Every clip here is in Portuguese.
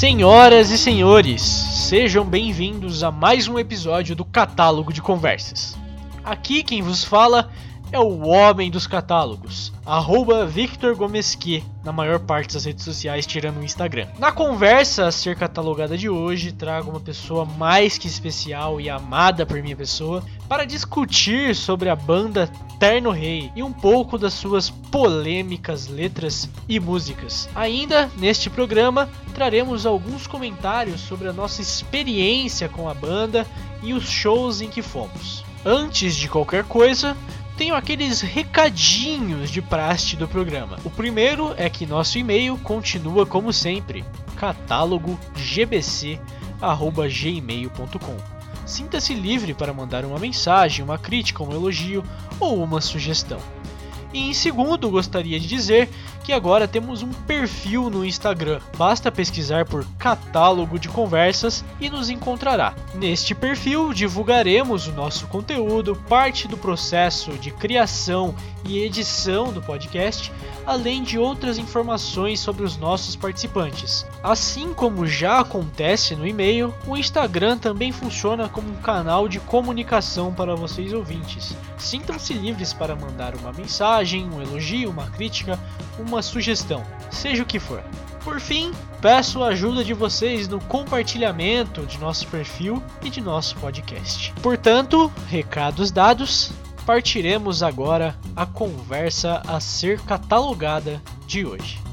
Senhoras e senhores, sejam bem-vindos a mais um episódio do Catálogo de Conversas. Aqui quem vos fala é o homem dos catálogos, arroba Victor Gomesque, na maior parte das redes sociais, tirando o Instagram. Na conversa a ser catalogada de hoje, trago uma pessoa mais que especial e amada por minha pessoa para discutir sobre a banda Terno Rei e um pouco das suas polêmicas letras e músicas. Ainda neste programa, traremos alguns comentários sobre a nossa experiência com a banda e os shows em que fomos. Antes de qualquer coisa, tenho aqueles recadinhos de praste do programa. O primeiro é que nosso e-mail continua como sempre, catálogogbc@gmail.com. Sinta-se livre para mandar uma mensagem, uma crítica, um elogio ou uma sugestão. E em segundo, gostaria de dizer que agora temos um perfil no Instagram. Basta pesquisar por Catálogo de Conversas e nos encontrará. Neste perfil divulgaremos o nosso conteúdo, parte do processo de criação e edição do podcast, além de outras informações sobre os nossos participantes. Assim como já acontece no e-mail, o Instagram também funciona como um canal de comunicação para vocês ouvintes. Sintam-se livres para mandar uma mensagem, um elogio, uma crítica, uma sugestão, seja o que for. Por fim, peço a ajuda de vocês no compartilhamento de nosso perfil e de nosso podcast. Portanto, recados dados, partiremos agora a conversa a ser catalogada de hoje.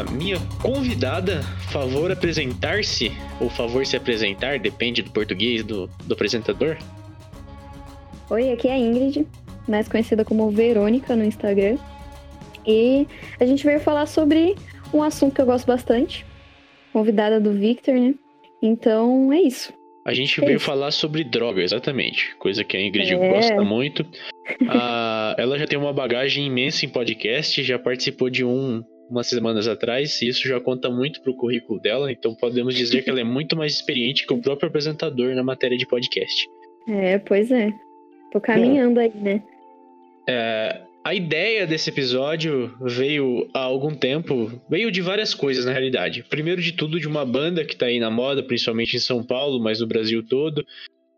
A minha convidada. Favor apresentar-se, ou favor se apresentar, depende do português do, do apresentador. Oi, aqui é a Ingrid, mais conhecida como Verônica no Instagram. E a gente veio falar sobre um assunto que eu gosto bastante. Convidada do Victor, né? Então é isso. A gente é veio isso. falar sobre droga, exatamente. Coisa que a Ingrid é. gosta muito. ah, ela já tem uma bagagem imensa em podcast, já participou de um umas semanas atrás, e isso já conta muito pro currículo dela, então podemos dizer que ela é muito mais experiente que o próprio apresentador na matéria de podcast. É, pois é. Tô caminhando Bom, aí, né? É, a ideia desse episódio veio há algum tempo, veio de várias coisas na realidade. Primeiro de tudo, de uma banda que tá aí na moda, principalmente em São Paulo, mas no Brasil todo.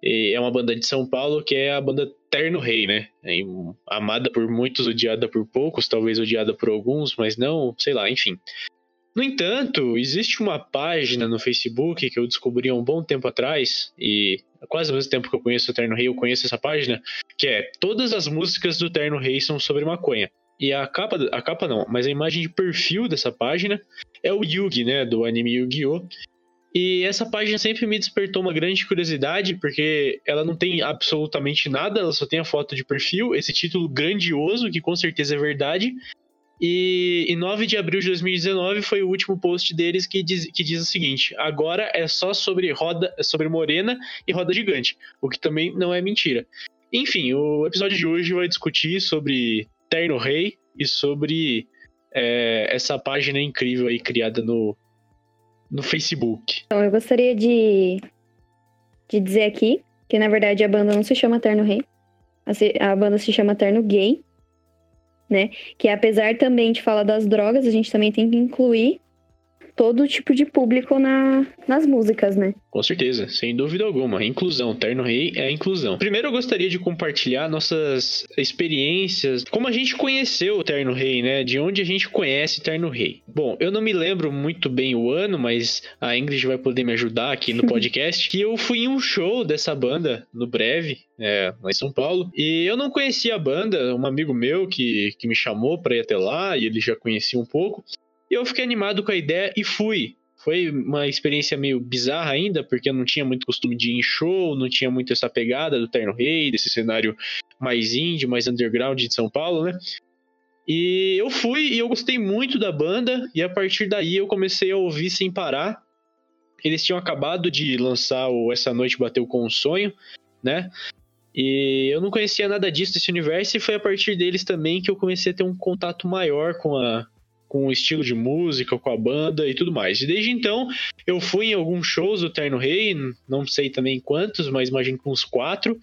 É uma banda de São Paulo que é a banda Terno Rei, né? É amada por muitos, odiada por poucos, talvez odiada por alguns, mas não, sei lá, enfim. No entanto, existe uma página no Facebook que eu descobri há um bom tempo atrás, e quase ao mesmo tempo que eu conheço o Terno Rei, eu conheço essa página, que é Todas as músicas do Terno Rei são sobre maconha. E a capa, a capa não, mas a imagem de perfil dessa página é o Yugi, né, do anime Yu-Gi-Oh! E essa página sempre me despertou uma grande curiosidade, porque ela não tem absolutamente nada, ela só tem a foto de perfil, esse título grandioso, que com certeza é verdade, e em 9 de abril de 2019 foi o último post deles que diz, que diz o seguinte: agora é só sobre roda, sobre Morena e roda gigante, o que também não é mentira. Enfim, o episódio de hoje vai discutir sobre Terno Rei e sobre é, essa página incrível aí criada no, no Facebook. Então, eu gostaria de, de dizer aqui que na verdade a banda não se chama Terno Rei, a, banda se chama Terno Gay né? Que apesar também de falar das drogas, a gente também tem que incluir todo tipo de público na, nas músicas, né? Com certeza, sem dúvida alguma. Inclusão, Terno Rei é a inclusão. Primeiro eu gostaria de compartilhar nossas experiências, como a gente conheceu o Terno Rei, né? De onde a gente conhece Terno Rei. Bom, eu não me lembro muito bem o ano, mas a Ingrid vai poder me ajudar aqui no podcast, que eu fui em um show dessa banda no breve, é, lá em São Paulo. E eu não conhecia a banda, um amigo meu que, que me chamou para ir até lá, e ele já conhecia um pouco. Eu fiquei animado com a ideia e fui. Foi uma experiência meio bizarra ainda, porque eu não tinha muito costume de ir em show, não tinha muito essa pegada do Terno Rei, desse cenário mais indie, mais underground de São Paulo, né? E eu fui e eu gostei muito da banda, e a partir daí eu comecei a ouvir sem parar. Eles tinham acabado de lançar o Essa Noite Bateu com um Sonho, né? E eu não conhecia nada disso, desse universo, e foi a partir deles também que eu comecei a ter um contato maior com a, com o estilo de música, com a banda e tudo mais. E desde então, eu fui em alguns shows do Terno Rei, não sei também quantos, mas imagino que uns quatro.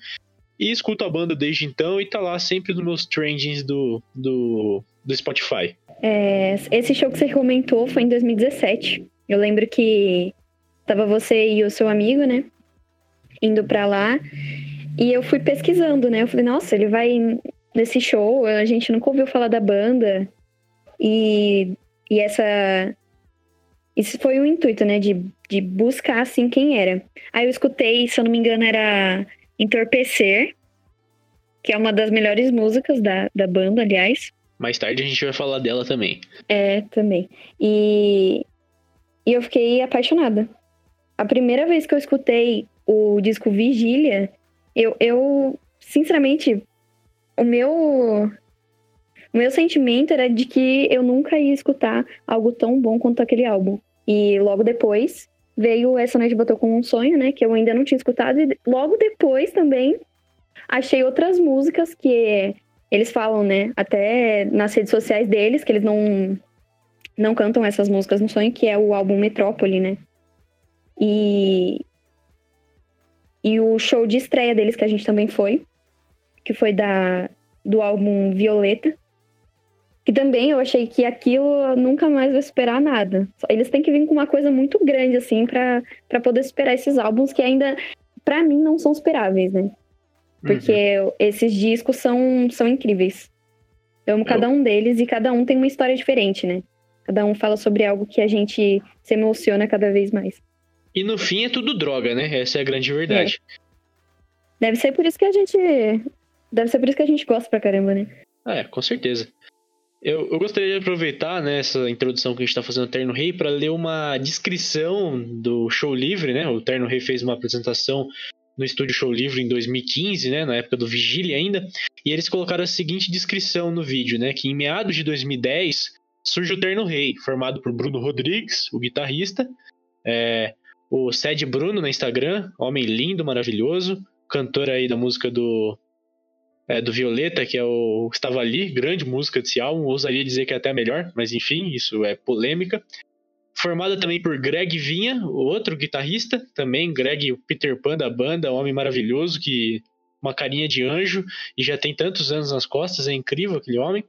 E escuto a banda desde então e tá lá sempre nos meus trendings do, do, do Spotify. É, esse show que você comentou foi em 2017. Eu lembro que tava você e o seu amigo, né? Indo pra lá. E eu fui pesquisando, né? Eu falei, nossa, ele vai nesse show, a gente nunca ouviu falar da banda. E, e essa. Isso foi o intuito, né? De, de buscar, assim, quem era. Aí eu escutei, se eu não me engano, era Entorpecer, que é uma das melhores músicas da, da banda, aliás. Mais tarde a gente vai falar dela também. É, também. E, e eu fiquei apaixonada. A primeira vez que eu escutei o disco Vigília, eu, eu sinceramente, o meu o meu sentimento era de que eu nunca ia escutar algo tão bom quanto aquele álbum. E logo depois veio Essa Noite Botou como um Sonho, né? Que eu ainda não tinha escutado. E logo depois também achei outras músicas que eles falam, né? Até nas redes sociais deles, que eles não, não cantam essas músicas no sonho, que é o álbum Metrópole, né? E, e o show de estreia deles, que a gente também foi, que foi da, do álbum Violeta. Que também eu achei que aquilo nunca mais vai esperar nada. Eles têm que vir com uma coisa muito grande, assim, para poder superar esses álbuns que ainda, para mim, não são superáveis, né? Porque uhum. esses discos são, são incríveis. Eu amo eu... cada um deles e cada um tem uma história diferente, né? Cada um fala sobre algo que a gente se emociona cada vez mais. E no fim é tudo droga, né? Essa é a grande verdade. É. Deve ser por isso que a gente. Deve ser por isso que a gente gosta pra caramba, né? É, com certeza. Eu, eu gostaria de aproveitar né, essa introdução que a gente está fazendo no Terno Rei para ler uma descrição do Show Livre, né? O Terno Rei fez uma apresentação no estúdio Show Livre em 2015, né, na época do Vigília ainda, e eles colocaram a seguinte descrição no vídeo, né, que em meados de 2010 surge o Terno Rei, formado por Bruno Rodrigues, o guitarrista, é, o Sed Bruno no Instagram, homem lindo, maravilhoso, cantor aí da música do é, do Violeta, que é o Estava Ali, grande música desse álbum, ousaria dizer que é até melhor, mas enfim, isso é polêmica. Formada também por Greg Vinha, outro guitarrista, também Greg, o Peter Pan da banda, homem maravilhoso que uma carinha de anjo e já tem tantos anos nas costas, é incrível aquele homem.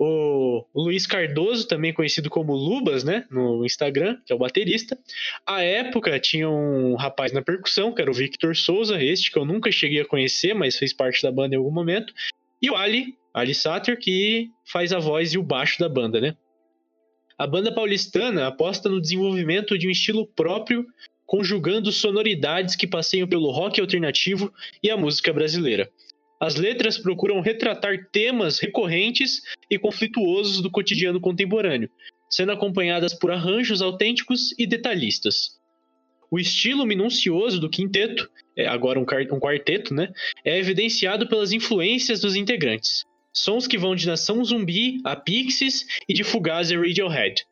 O, Luiz Cardoso, também conhecido como Lubas, né, no Instagram, que é o baterista. À época tinha um rapaz na percussão, que era o Victor Souza, este que eu nunca cheguei a conhecer, mas fez parte da banda em algum momento. E o Ali, Ali Satter, que faz a voz e o baixo da banda, né? A banda paulistana aposta no desenvolvimento de um estilo próprio, conjugando sonoridades que passeiam pelo rock alternativo e a música brasileira. As letras procuram retratar temas recorrentes e conflituosos do cotidiano contemporâneo, sendo acompanhadas por arranjos autênticos e detalhistas. O estilo minucioso do quinteto, é agora um, quarteto, né, é evidenciado pelas influências dos integrantes. Sons que vão de Nação Zumbi a Pixies e de Fugazi a Radiohead.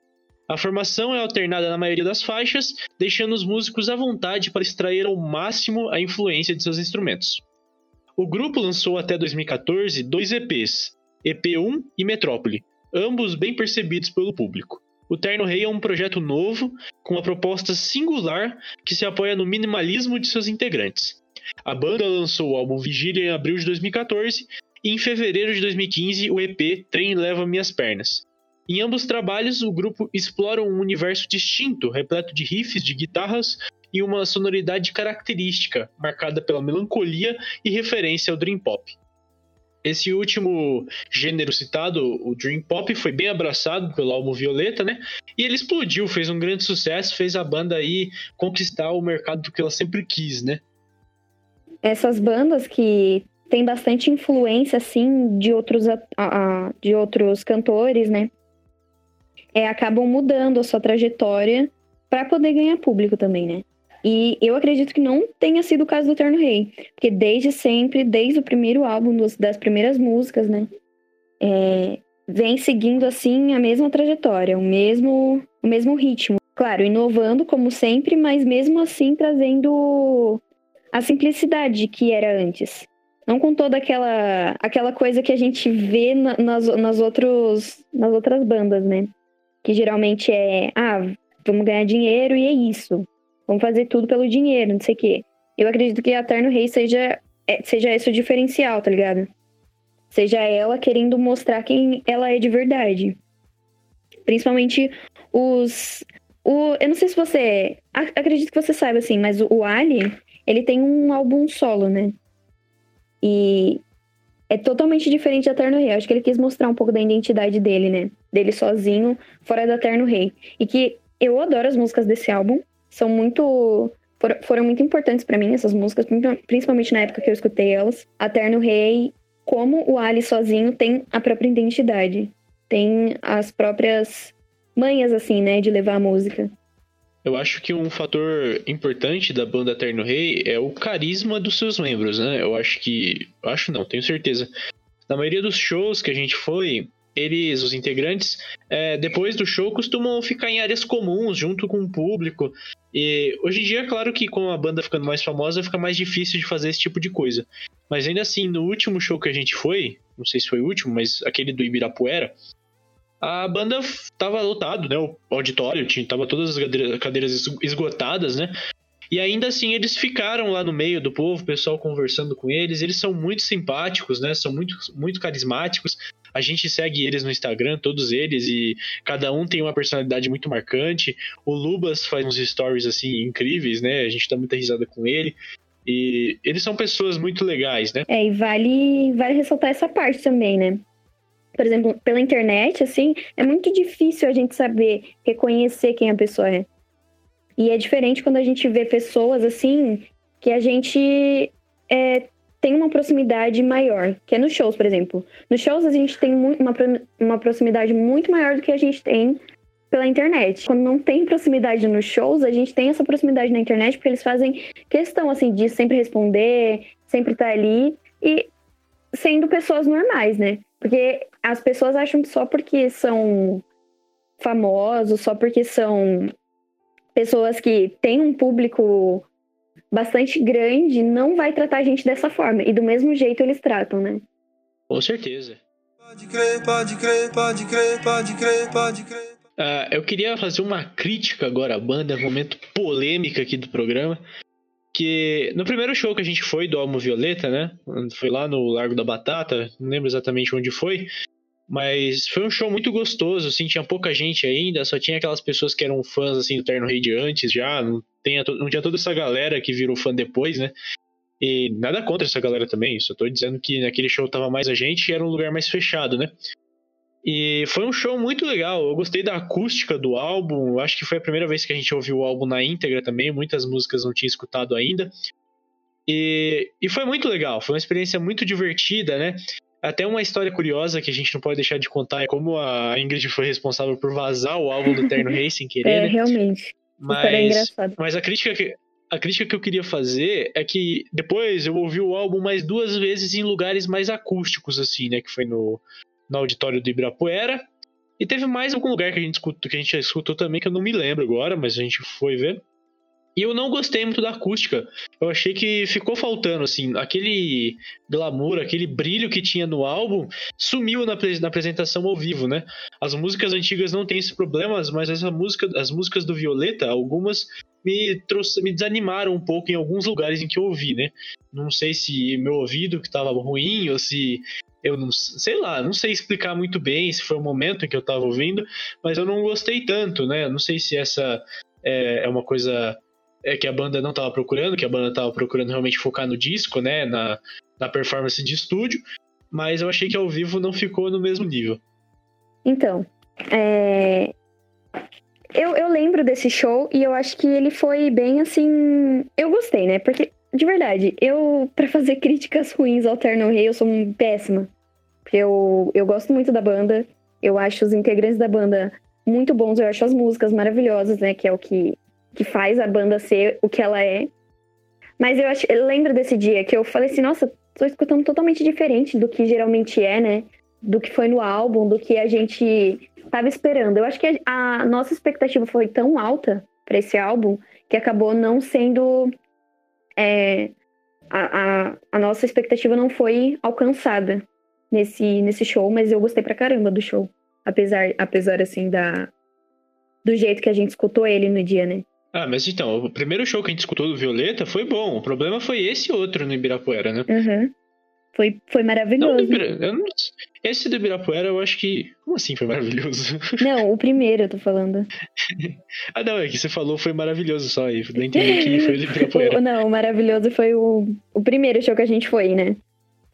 A formação é alternada na maioria das faixas, deixando os músicos à vontade para extrair ao máximo a influência de seus instrumentos. O grupo lançou até 2014 dois EPs, EP1 e Metrópole, ambos bem percebidos pelo público. O Terno Rei é um projeto novo, com uma proposta singular que se apoia no minimalismo de seus integrantes. A banda lançou o álbum Vigília em abril de 2014 e em fevereiro de 2015 o EP Trem Leva Minhas Pernas. Em ambos trabalhos, o grupo explora um universo distinto, repleto de riffs de guitarras e uma sonoridade característica, marcada pela melancolia e referência ao Dream Pop. Esse último gênero citado, o Dream Pop, foi bem abraçado pelo álbum Violeta, né? E ele explodiu, fez um grande sucesso, fez a banda aí conquistar o mercado que ela sempre quis, né? Essas bandas que têm bastante influência, assim, de outros, de outros cantores, né? É, acabam mudando a sua trajetória para poder ganhar público também, né? E eu acredito que não tenha sido o caso do Terno Rei, porque desde sempre, desde o primeiro álbum, das primeiras músicas, né, é, vem seguindo assim a mesma trajetória, o mesmo, o mesmo ritmo. Claro, inovando como sempre, mas mesmo assim trazendo a simplicidade que era antes. Não com toda aquela, aquela coisa que a gente vê na, nas, nas, outros, nas outras bandas, né? que geralmente é, ah, vamos ganhar dinheiro e é isso. Vamos fazer tudo pelo dinheiro, não sei o quê. Eu acredito que a Terno Rei seja, é, seja esse o diferencial, tá ligado? Seja ela querendo mostrar quem ela é de verdade. Principalmente os. O, eu não sei se você. Acredito que você saiba, assim, mas o, o Ali, ele tem um álbum solo, né? E é totalmente diferente da Terno Rei. Acho que ele quis mostrar um pouco da identidade dele, né? Dele sozinho, fora da Terno Rei. E que eu adoro as músicas desse álbum. São muito. Foram muito importantes para mim, essas músicas, principalmente na época que eu escutei elas. A Terno Rei, como o Ali sozinho, tem a própria identidade. Tem as próprias manhas, assim, né, de levar a música. Eu acho que um fator importante da banda Terno Rei é o carisma dos seus membros, né? Eu acho que. Acho não, tenho certeza. Na maioria dos shows que a gente foi, eles, os integrantes, é, depois do show costumam ficar em áreas comuns, junto com o público. E hoje em dia, é claro que com a banda ficando mais famosa, fica mais difícil de fazer esse tipo de coisa. Mas ainda assim, no último show que a gente foi, não sei se foi o último, mas aquele do Ibirapuera, a banda tava lotado, né? O auditório, tinha, tava todas as cadeiras esgotadas, né? E ainda assim eles ficaram lá no meio do povo, o pessoal conversando com eles. Eles são muito simpáticos, né? São muito, muito carismáticos. A gente segue eles no Instagram, todos eles, e cada um tem uma personalidade muito marcante. O Lubas faz uns stories assim incríveis, né? A gente dá muita risada com ele. E eles são pessoas muito legais, né? É, e vale, vale ressaltar essa parte também, né? por exemplo, pela internet, assim, é muito difícil a gente saber reconhecer quem a pessoa é. E é diferente quando a gente vê pessoas, assim, que a gente é, tem uma proximidade maior, que é nos shows, por exemplo. Nos shows a gente tem uma, uma proximidade muito maior do que a gente tem pela internet. Quando não tem proximidade nos shows, a gente tem essa proximidade na internet porque eles fazem questão, assim, de sempre responder, sempre estar tá ali e sendo pessoas normais, né? Porque as pessoas acham que só porque são famosos, só porque são pessoas que têm um público bastante grande, não vai tratar a gente dessa forma. E do mesmo jeito eles tratam, né? Com certeza. Pode crer, pode crer, pode crer, pode crer, pode crer. Uh, eu queria fazer uma crítica agora à banda, momento polêmica aqui do programa que no primeiro show que a gente foi do Almo Violeta, né? Foi lá no Largo da Batata, não lembro exatamente onde foi, mas foi um show muito gostoso, assim, tinha pouca gente ainda, só tinha aquelas pessoas que eram fãs, assim, do Terno Rei de antes já, não, tinha, não tinha toda essa galera que virou fã depois, né? E nada contra essa galera também, só tô dizendo que naquele show tava mais a gente e era um lugar mais fechado, né? E foi um show muito legal. Eu gostei da acústica do álbum. Acho que foi a primeira vez que a gente ouviu o álbum na íntegra também. Muitas músicas não tinha escutado ainda. E, e foi muito legal. Foi uma experiência muito divertida, né? Até uma história curiosa que a gente não pode deixar de contar é como a Ingrid foi responsável por vazar o álbum do Terno Racing sem querer. É, né? realmente. Mas, mas a crítica que, a crítica que eu queria fazer é que depois eu ouvi o álbum mais duas vezes em lugares mais acústicos, assim, né? Que foi no, no auditório do Ibirapuera. E teve mais algum lugar que a gente escutou, que a gente escutou também, que eu não me lembro agora, mas a gente foi ver. E eu não gostei muito da acústica. Eu achei que ficou faltando, assim, aquele glamour, aquele brilho que tinha no álbum, sumiu na, na apresentação ao vivo, né? As músicas antigas não têm esses problemas, mas essa música, as músicas do Violeta, algumas me, trouxe, me desanimaram um pouco em alguns lugares em que eu ouvi, né? Não sei se meu ouvido que estava ruim ou se eu não sei lá, não sei explicar muito bem se foi o momento em que eu estava ouvindo, mas eu não gostei tanto, né? Não sei se essa é, é uma coisa é que a banda não estava procurando, que a banda estava procurando realmente focar no disco, né? Na, na performance de estúdio, mas eu achei que ao vivo não ficou no mesmo nível. Então, é... eu, eu lembro desse show e eu acho que ele foi bem assim. Eu gostei, né? Porque, de verdade, eu, para fazer críticas ruins ao Terno Rei, eu sou péssima. Porque eu, eu gosto muito da banda. Eu acho os integrantes da banda muito bons. Eu acho as músicas maravilhosas, né? Que é o que, que faz a banda ser o que ela é. Mas eu, acho, eu lembro desse dia que eu falei assim, nossa, tô escutando totalmente diferente do que geralmente é, né? Do que foi no álbum, do que a gente tava esperando. Eu acho que a, a nossa expectativa foi tão alta para esse álbum que acabou não sendo. É, a, a, a nossa expectativa não foi alcançada nesse, nesse show, mas eu gostei pra caramba do show. Apesar, apesar assim, da, do jeito que a gente escutou ele no dia, né? Ah, mas então, o primeiro show que a gente escutou do Violeta foi bom. O problema foi esse outro no Ibirapuera, né? Uhum. Foi, foi maravilhoso. Não, não, esse do Ibirapuera eu acho que. Como assim foi maravilhoso? Não, o primeiro eu tô falando. ah, não, é que você falou foi maravilhoso só. Eu não entendi que foi do Ibirapuera. não, o maravilhoso foi o, o primeiro show que a gente foi, né?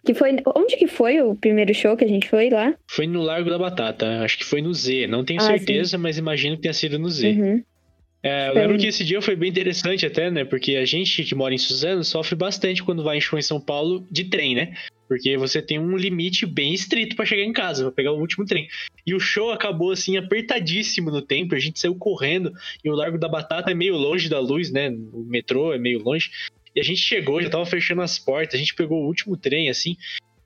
Que foi. Onde que foi o primeiro show que a gente foi lá? Foi no Largo da Batata. Acho que foi no Z. Não tenho ah, certeza, sim. mas imagino que tenha sido no Z. Uhum. É, eu lembro que esse dia foi bem interessante até, né? Porque a gente que mora em Suzano sofre bastante quando vai em show em São Paulo de trem, né? Porque você tem um limite bem estrito para chegar em casa, para pegar o último trem. E o show acabou assim apertadíssimo no tempo, a gente saiu correndo e o Largo da Batata é meio longe da luz, né? O metrô é meio longe. E a gente chegou, já tava fechando as portas, a gente pegou o último trem assim.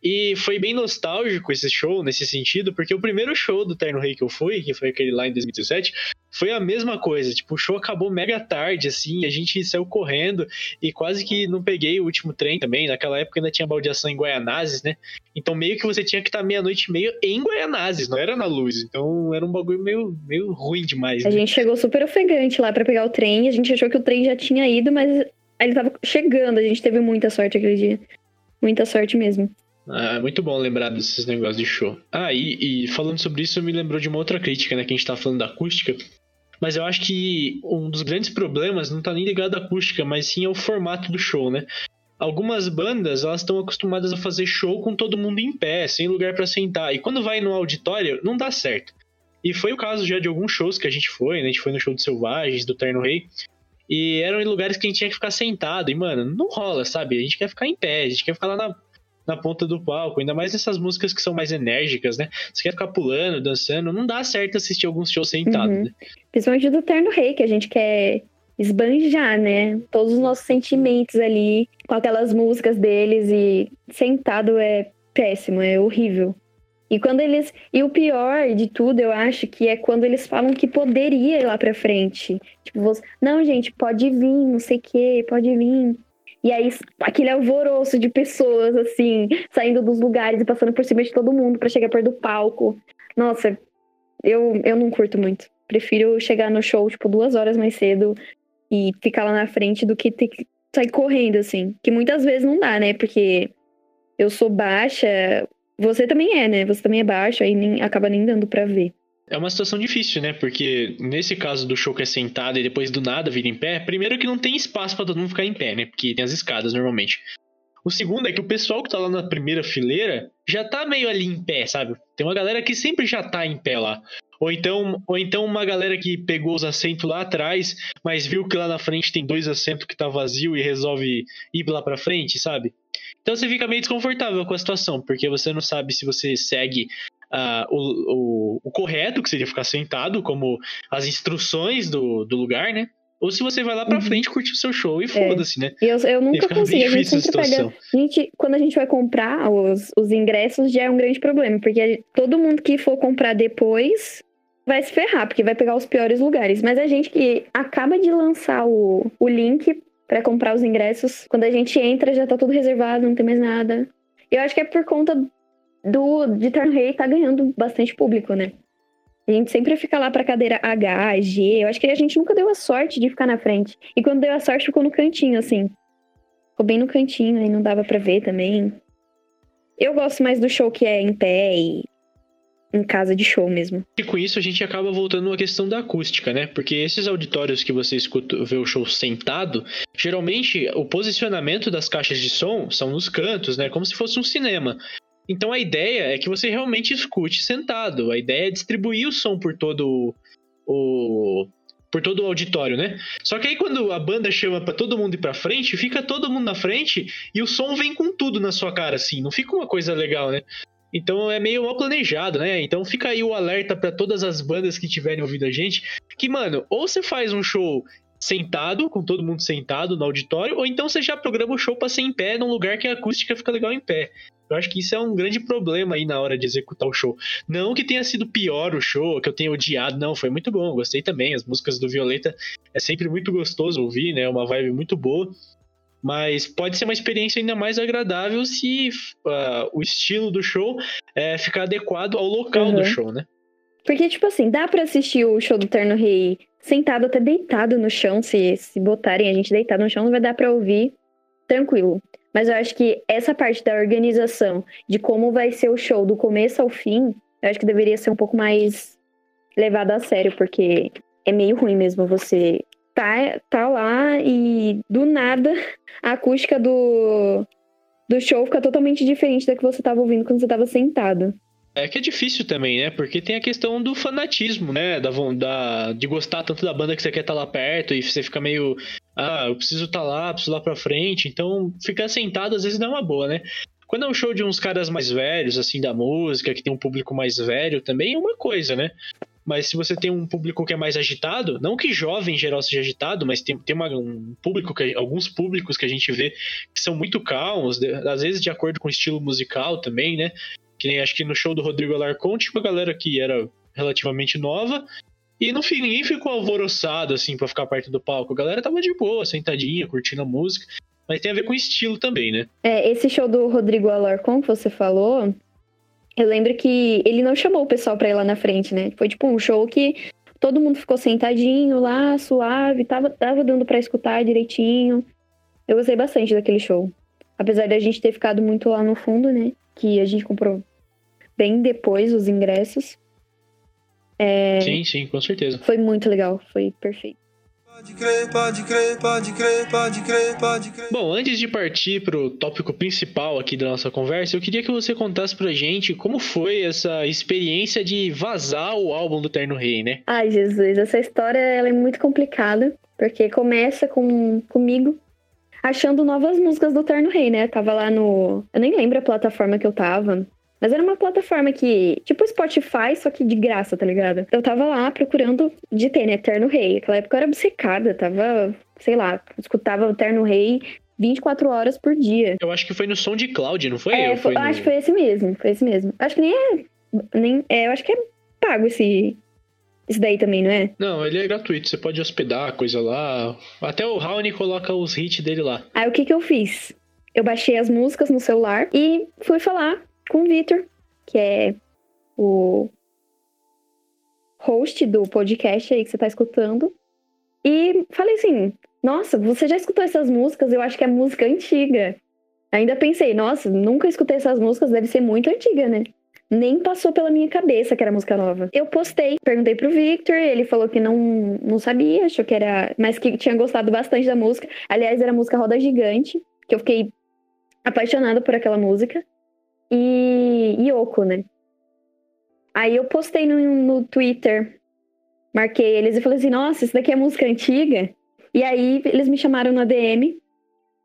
E foi bem nostálgico esse show nesse sentido, porque o primeiro show do Terno Rei que eu fui, que foi aquele lá em 2017, foi a mesma coisa. Tipo, o show acabou mega tarde, assim, a gente saiu correndo e quase que não peguei o último trem também. Naquela época ainda tinha baldeação em Guaianazes, né? Então meio que você tinha que estar meia-noite e meia em Guaianazes, não era na luz. Então era um bagulho meio, meio ruim demais. Né? A gente chegou super ofegante lá para pegar o trem, a gente achou que o trem já tinha ido, mas ele tava chegando. A gente teve muita sorte aquele dia. Muita sorte mesmo. Ah, é muito bom lembrar desses negócios de show. Ah, e, e, falando sobre isso, me lembrou de uma outra crítica, né? Que a gente tava falando da acústica. Mas eu acho que um dos grandes problemas não tá nem ligado à acústica, mas sim ao formato do show, né? Algumas bandas, elas estão acostumadas a fazer show com todo mundo em pé, sem lugar para sentar. E quando vai no auditório, não dá certo. E foi o caso já de alguns shows que a gente foi, né? A gente foi no show de Selvagens, do Terno Rei. E eram em lugares que a gente tinha que ficar sentado. E, mano, não rola, sabe? A gente quer ficar em pé, a gente quer ficar lá na, na ponta do palco. Ainda mais nessas músicas que são mais enérgicas, né? Você quer ficar pulando, dançando. Não dá certo assistir alguns shows sentado, uhum. né? Principalmente do Terno Rei, que a gente quer esbanjar, né? Todos os nossos sentimentos ali com aquelas músicas deles e sentado é péssimo, é horrível. E quando eles. E o pior de tudo, eu acho que é quando eles falam que poderia ir lá pra frente. Tipo, você, não, gente, pode vir, não sei o quê, pode vir. E aí, aquele alvoroço de pessoas, assim, saindo dos lugares e passando por cima de todo mundo para chegar perto do palco. Nossa, eu, eu não curto muito. Prefiro chegar no show, tipo, duas horas mais cedo e ficar lá na frente do que ter que sair correndo, assim. Que muitas vezes não dá, né? Porque eu sou baixa, você também é, né? Você também é baixo, aí nem, acaba nem dando pra ver. É uma situação difícil, né? Porque nesse caso do show que é sentado e depois do nada vira em pé, primeiro que não tem espaço para todo mundo ficar em pé, né? Porque tem as escadas normalmente. O segundo é que o pessoal que tá lá na primeira fileira já tá meio ali em pé, sabe? Tem uma galera que sempre já tá em pé lá. Ou então, ou então uma galera que pegou os assentos lá atrás, mas viu que lá na frente tem dois assentos que tá vazio e resolve ir lá pra frente, sabe? Então você fica meio desconfortável com a situação, porque você não sabe se você segue uh, o, o, o, correto, que seria ficar sentado, como as instruções do, do lugar, né? Ou se você vai lá pra uhum. frente curtir o seu show e é. foda-se, né? Eu, eu nunca consigo. A gente sempre pega. A gente, quando a gente vai comprar os, os ingressos, já é um grande problema, porque todo mundo que for comprar depois vai se ferrar, porque vai pegar os piores lugares. Mas a gente que acaba de lançar o, o link para comprar os ingressos, quando a gente entra já tá tudo reservado, não tem mais nada. Eu acho que é por conta do de Turn Rei tá ganhando bastante público, né? A gente sempre fica lá pra cadeira H, G. Eu acho que a gente nunca deu a sorte de ficar na frente. E quando deu a sorte, ficou no cantinho, assim. Ficou bem no cantinho, aí não dava pra ver também. Eu gosto mais do show que é em pé e em casa de show mesmo. E com isso a gente acaba voltando à questão da acústica, né? Porque esses auditórios que você escuta, vê o show sentado, geralmente o posicionamento das caixas de som são nos cantos, né? Como se fosse um cinema. Então a ideia é que você realmente escute sentado. A ideia é distribuir o som por todo o por todo o auditório, né? Só que aí quando a banda chama para todo mundo ir para frente, fica todo mundo na frente e o som vem com tudo na sua cara assim, não fica uma coisa legal, né? Então é meio mal planejado, né? Então fica aí o alerta para todas as bandas que tiverem ouvido a gente, que mano, ou você faz um show sentado, com todo mundo sentado no auditório, ou então você já programa o show para ser em pé num lugar que a acústica fica legal em pé. Eu acho que isso é um grande problema aí na hora de executar o show. Não que tenha sido pior o show, que eu tenha odiado, não, foi muito bom, gostei também. As músicas do Violeta é sempre muito gostoso ouvir, né? Uma vibe muito boa. Mas pode ser uma experiência ainda mais agradável se uh, o estilo do show é, ficar adequado ao local uhum. do show, né? Porque, tipo assim, dá pra assistir o show do Terno Rei sentado até deitado no chão. Se, se botarem a gente deitado no chão, não vai dar pra ouvir tranquilo. Mas eu acho que essa parte da organização, de como vai ser o show do começo ao fim, eu acho que deveria ser um pouco mais levado a sério, porque é meio ruim mesmo você tá, tá lá e do nada a acústica do, do show fica totalmente diferente da que você tava ouvindo quando você tava sentado. É que é difícil também, né? Porque tem a questão do fanatismo, né? Da, da, de gostar tanto da banda que você quer estar tá lá perto e você fica meio. Ah, eu preciso estar tá lá, preciso lá pra frente. Então, ficar sentado às vezes não é uma boa, né? Quando é um show de uns caras mais velhos, assim, da música, que tem um público mais velho, também é uma coisa, né? Mas se você tem um público que é mais agitado, não que jovem em geral seja agitado, mas tem, tem uma, um público, que, alguns públicos que a gente vê que são muito calmos, às vezes de acordo com o estilo musical também, né? Que nem acho que no show do Rodrigo Alarcon tinha uma galera que era relativamente nova. E no fim, ninguém ficou alvoroçado, assim, pra ficar perto do palco. A galera tava de boa, sentadinha, curtindo a música. Mas tem a ver com estilo também, né? É, esse show do Rodrigo Alarcon que você falou, eu lembro que ele não chamou o pessoal pra ir lá na frente, né? Foi tipo um show que todo mundo ficou sentadinho lá, suave, tava, tava dando para escutar direitinho. Eu gostei bastante daquele show. Apesar da gente ter ficado muito lá no fundo, né? Que a gente comprou bem depois os ingressos. É... Sim, sim, com certeza. Foi muito legal, foi perfeito. Pode crer, pode crer, pode crer, pode crer, pode crer. Bom, antes de partir pro tópico principal aqui da nossa conversa, eu queria que você contasse pra gente como foi essa experiência de vazar o álbum do Terno Rei, né? Ai, Jesus, essa história ela é muito complicada, porque começa com comigo achando novas músicas do Terno Rei, né? tava lá no. Eu nem lembro a plataforma que eu tava. Mas era uma plataforma que, tipo Spotify, só que de graça, tá ligado? Eu tava lá procurando de ter, né? Eterno Rei. Naquela época eu era obcecada, tava, sei lá, escutava o Eterno Rei 24 horas por dia. Eu acho que foi no som de Cloud, não foi? É, foi no... acho que foi esse mesmo, foi esse mesmo. Acho que nem é. Nem, é, eu acho que é pago esse. Isso daí também, não é? Não, ele é gratuito, você pode hospedar coisa lá. Até o Raoni coloca os hits dele lá. Aí o que que eu fiz? Eu baixei as músicas no celular e fui falar com o Vitor, que é o host do podcast aí que você tá escutando. E falei assim: Nossa, você já escutou essas músicas? Eu acho que é música antiga. Ainda pensei, nossa, nunca escutei essas músicas, deve ser muito antiga, né? Nem passou pela minha cabeça que era música nova. Eu postei, perguntei pro Victor, ele falou que não, não sabia, achou que era. Mas que tinha gostado bastante da música. Aliás, era a música Roda Gigante, que eu fiquei apaixonada por aquela música e Yoko, né? Aí eu postei no, no Twitter, marquei eles e falei assim: nossa, isso daqui é música antiga. E aí eles me chamaram na DM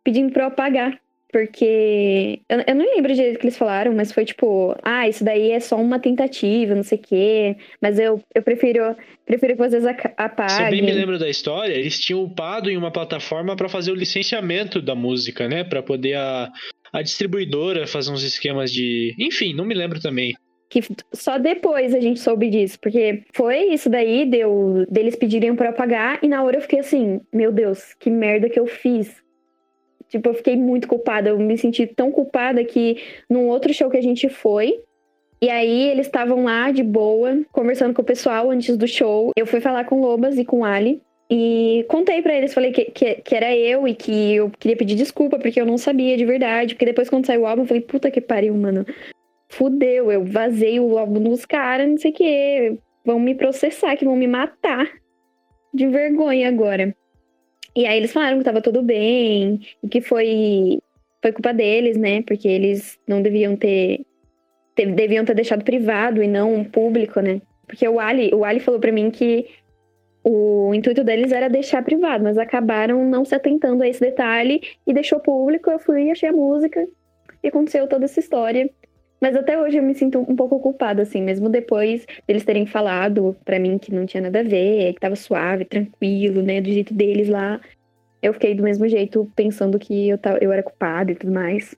pedindo pra eu apagar. Porque eu, eu não lembro direito que eles falaram, mas foi tipo, ah, isso daí é só uma tentativa, não sei o quê. Mas eu, eu prefiro, prefiro que vocês apaguem. Você bem me lembro da história, eles tinham upado em uma plataforma para fazer o licenciamento da música, né? Para poder a, a distribuidora fazer uns esquemas de. Enfim, não me lembro também. Que só depois a gente soube disso, porque foi isso daí, deu, deles pedirem para eu pagar, e na hora eu fiquei assim, meu Deus, que merda que eu fiz. Tipo, eu fiquei muito culpada, eu me senti tão culpada que num outro show que a gente foi, e aí eles estavam lá de boa, conversando com o pessoal antes do show. Eu fui falar com Lobas e com Ali. E contei para eles, falei que, que, que, era eu e que eu queria pedir desculpa porque eu não sabia de verdade. Porque depois, quando saiu o álbum, eu falei, puta que pariu, mano. Fudeu, eu vazei o álbum nos caras, não sei o que. Vão me processar, que vão me matar. De vergonha agora. E aí eles falaram que tava tudo bem, e que foi, foi culpa deles, né? Porque eles não deviam ter, ter deviam ter deixado privado e não público, né? Porque o Ali, o Ali falou para mim que o intuito deles era deixar privado, mas acabaram não se atentando a esse detalhe e deixou público. Eu fui, achei a música e aconteceu toda essa história. Mas até hoje eu me sinto um pouco culpada, assim, mesmo depois deles terem falado para mim que não tinha nada a ver, que tava suave, tranquilo, né, do jeito deles lá. Eu fiquei do mesmo jeito pensando que eu, eu era culpada e tudo mais.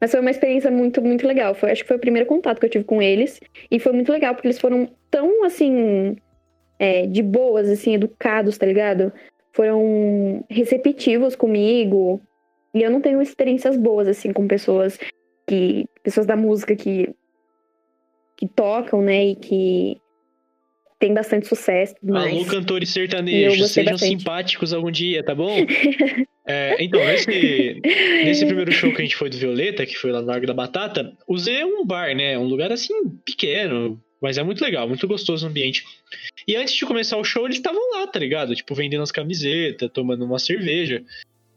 Mas foi uma experiência muito, muito legal. Foi, acho que foi o primeiro contato que eu tive com eles. E foi muito legal, porque eles foram tão, assim, é, de boas, assim, educados, tá ligado? Foram receptivos comigo. E eu não tenho experiências boas, assim, com pessoas que. pessoas da música que. que tocam, né? E que. tem bastante sucesso mais. Alô, cantores sertanejos, sejam bastante. simpáticos algum dia, tá bom? É, então, nesse, nesse primeiro show que a gente foi do Violeta, que foi lá no Largo da Batata, usei um bar, né? Um lugar assim, pequeno, mas é muito legal, muito gostoso o ambiente. E antes de começar o show, eles estavam lá, tá ligado? Tipo, vendendo as camisetas, tomando uma cerveja.